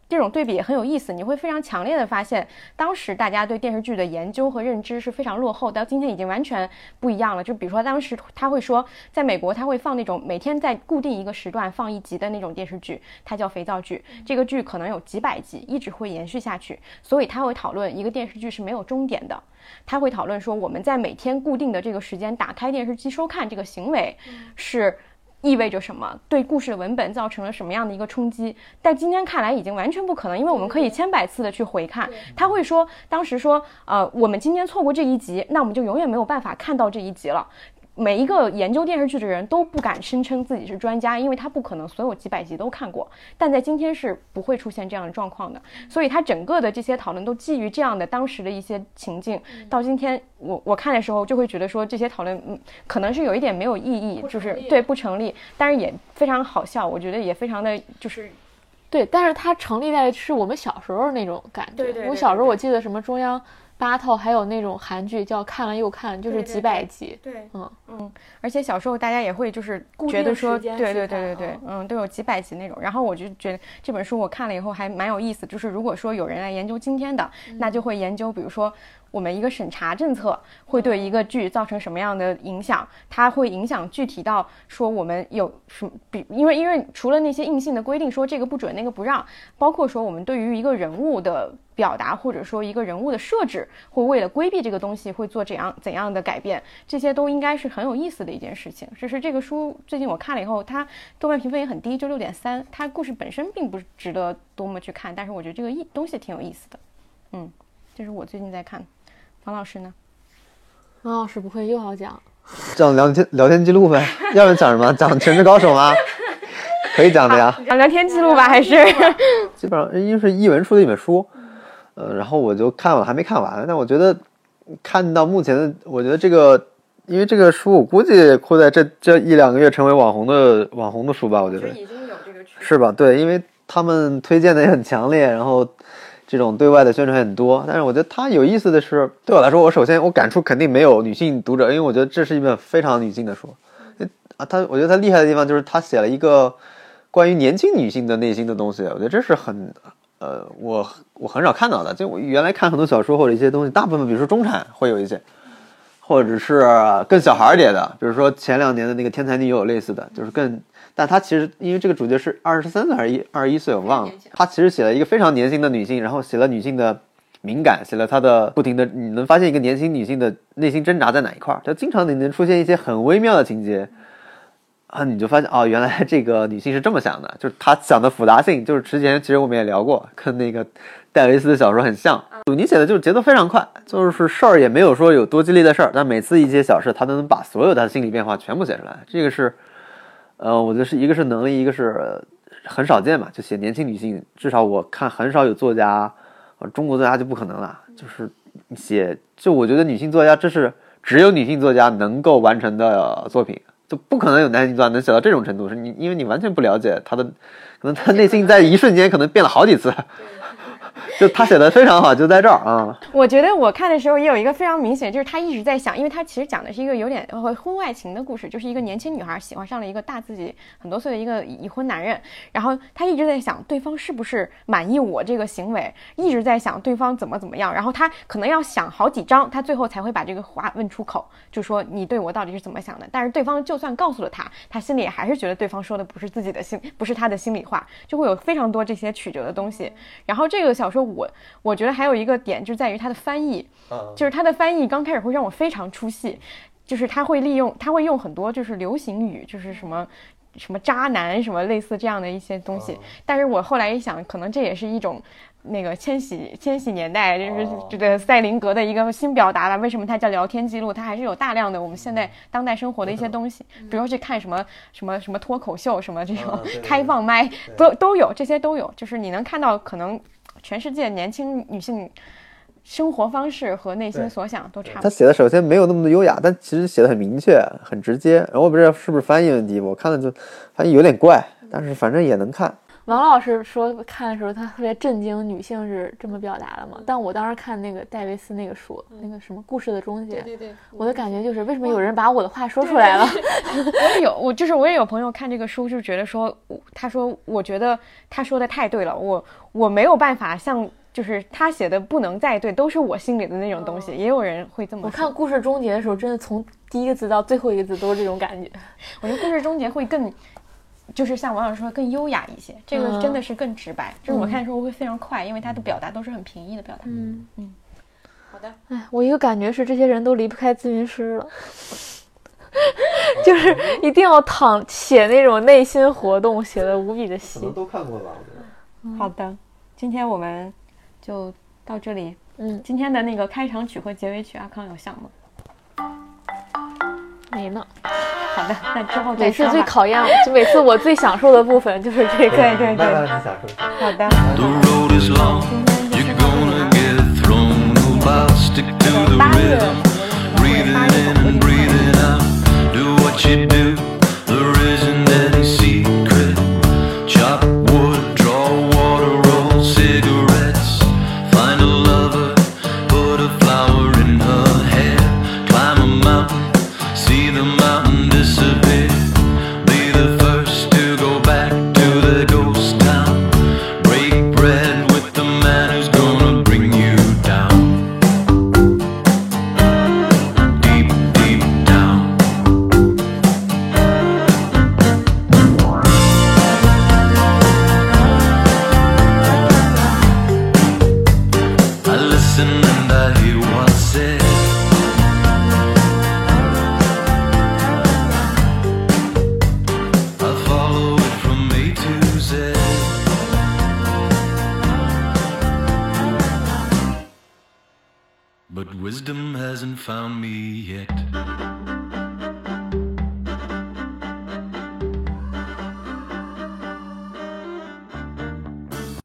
这种对比也很有意思，你会非常强烈的发现，当时大家对电视剧的研究和认知是非常落后，到今天已经完全不一样了。就比如说，当时他会说，在美国他会放那种每天在固定一个时段放一集的那种电视剧，它叫肥皂剧。这个剧可能有几百集，一直会延续下去。所以他会讨论一个电视剧是没有终点的。他会讨论说，我们在每天固定的这个时间打开电视机收看这个行为是。意味着什么？对故事的文本造成了什么样的一个冲击？但今天看来已经完全不可能，因为我们可以千百次的去回看。他会说，当时说，呃，我们今天错过这一集，那我们就永远没有办法看到这一集了。每一个研究电视剧的人都不敢声称自己是专家，因为他不可能所有几百集都看过。但在今天是不会出现这样的状况的，所以他整个的这些讨论都基于这样的当时的一些情境。到今天，我我看的时候就会觉得说这些讨论，嗯，可能是有一点没有意义，就是对不成立，但是也非常好笑。我觉得也非常的就是，
对，但是它成立在是我们小时候那种感觉。
对对。
我小时候我记得什么中央。八套还有那种韩剧叫看了又看，就是几百集。
对，
嗯
嗯，而且小时候大家也会就是觉得说，对对对对对，嗯，都有几百集那种。然后我就觉得这本书我看了以后还蛮有意思，就是如果说有人来研究今天的，那就会研究，比如说。我们一个审查政策会对一个剧造成什么样的影响？它会影响具体到说我们有什么？比因为因为除了那些硬性的规定说这个不准那个不让，包括说我们对于一个人物的表达或者说一个人物的设置，会为了规避这个东西会做怎样怎样的改变？这些都应该是很有意思的一件事情。只是这个书最近我看了以后，它豆瓣评分也很低，就六点三。它故事本身并不值得多么去看，但是我觉得这个意东西挺有意思的。嗯，这是我最近在看。王老师呢？
王老师不会又要讲
讲聊天聊天记录呗？要不然讲什么？讲《全职高手》吗？可以讲的呀。
讲聊天记录吧，还是？
基本上因为是译文出的一本书，呃，然后我就看了，还没看完。但我觉得看到目前的，我觉得这个，因为这个书我估计会在这这一两个月成为网红的网红的书吧？我觉得
已经有这个
是吧？对，因为他们推荐的也很强烈，然后。这种对外的宣传很多，但是我觉得它有意思的是，对我来说，我首先我感触肯定没有女性读者，因为我觉得这是一本非常女性的书。啊，他我觉得他厉害的地方就是他写了一个关于年轻女性的内心的东西，我觉得这是很呃，我我很少看到的。就我原来看很多小说或者一些东西，大部分比如说中产会有一些，或者是更小孩点的，比如说前两年的那个《天才女友》类似的，就是更。但他其实，因为这个主角是二十三岁还是一二十一岁，我忘了。他其实写了一个非常年轻的女性，然后写了女性的敏感，写了她的不停的，你能发现一个年轻女性的内心挣扎在哪一块儿。他经常你能出现一些很微妙的情节，啊，你就发现哦，原来这个女性是这么想的，就是她想的复杂性，就是之前其实我们也聊过，跟那个戴维斯的小说很像。鲁尼写的就是节奏非常快，就是事儿也没有说有多激烈的事儿，但每次一些小事，他都能把所有的心理变化全部写出来。这个是，呃，我觉得是一个是能力，一个是很少见嘛，就写年轻女性，至少我看很少有作家，呃，中国作家就不可能了，就是写，就我觉得女性作家这是只有女性作家能够完成的作品。就不可能有男性钻能写到这种程度，是你因为你完全不了解他的，可能他内心在一瞬间可能变了好几次。就他写的非常好，就在这儿啊。
我觉得我看的时候也有一个非常明显，就是他一直在想，因为他其实讲的是一个有点婚外情的故事，就是一个年轻女孩喜欢上了一个大自己很多岁的一个已婚男人，然后他一直在想对方是不是满意我这个行为，一直在想对方怎么怎么样，然后他可能要想好几章，他最后才会把这个话问出口，就说你对我到底是怎么想的？但是对方就算告诉了他，他心里还是觉得对方说的不是自己的心，不是他的心里话，就会有非常多这些曲折的东西。然后这个小说。我我觉得还有一个点就在于它的翻译，就是它的翻译刚开始会让我非常出戏，就是他会利用他会用很多就是流行语，就是什么什么渣男什么类似这样的一些东西。但是我后来一想，可能这也是一种那个千禧千禧年代就是这个赛林格的一个新表达吧。为什么它叫聊天记录？它还是有大量的我们现在当代生活的一些东西，比如去看什么什么什么脱口秀，什么这种开放麦都都有，这些都有。就是你能看到可能。全世界年轻女性生活方式和内心所想都差不多。
他写的首先没有那么的优雅，但其实写的很明确、很直接。然后我不知道是不是翻译问题，我看了就翻译有点怪，但是反正也能看。
王老师说看的时候他特别震惊，女性是这么表达的吗？但我当时看那个戴维斯那个书，那个什么故事的终结，
对对对，
我的感觉就是为什么有人把我的话说出来了？
我也有，我就是我也有朋友看这个书就觉得说，他说我觉得他说的太对了，我我没有办法像就是他写的不能再对，都是我心里的那种东西。也有人会这么。
我看故事终结的时候，真的从第一个字到最后一个字都是这种感觉。
我觉得故事终结会更。就是像王老师说更优雅一些，这个真的是更直白。就是我看的时候会非常快，因为他的表达都是很平易的表达。
嗯
嗯，好的。
哎，我一个感觉是这些人都离不开咨询师了，就是一定要躺写那种内心活动，写的无比的细。
都看过吧？
好的，今天我们就到这里。
嗯，
今天的那个开场曲和结尾曲，阿康有想吗？
没呢。
好的，那之后
每次最考验，就每次我最享受的部分就是这个。
对对对，好的。今天
就是八月，八月。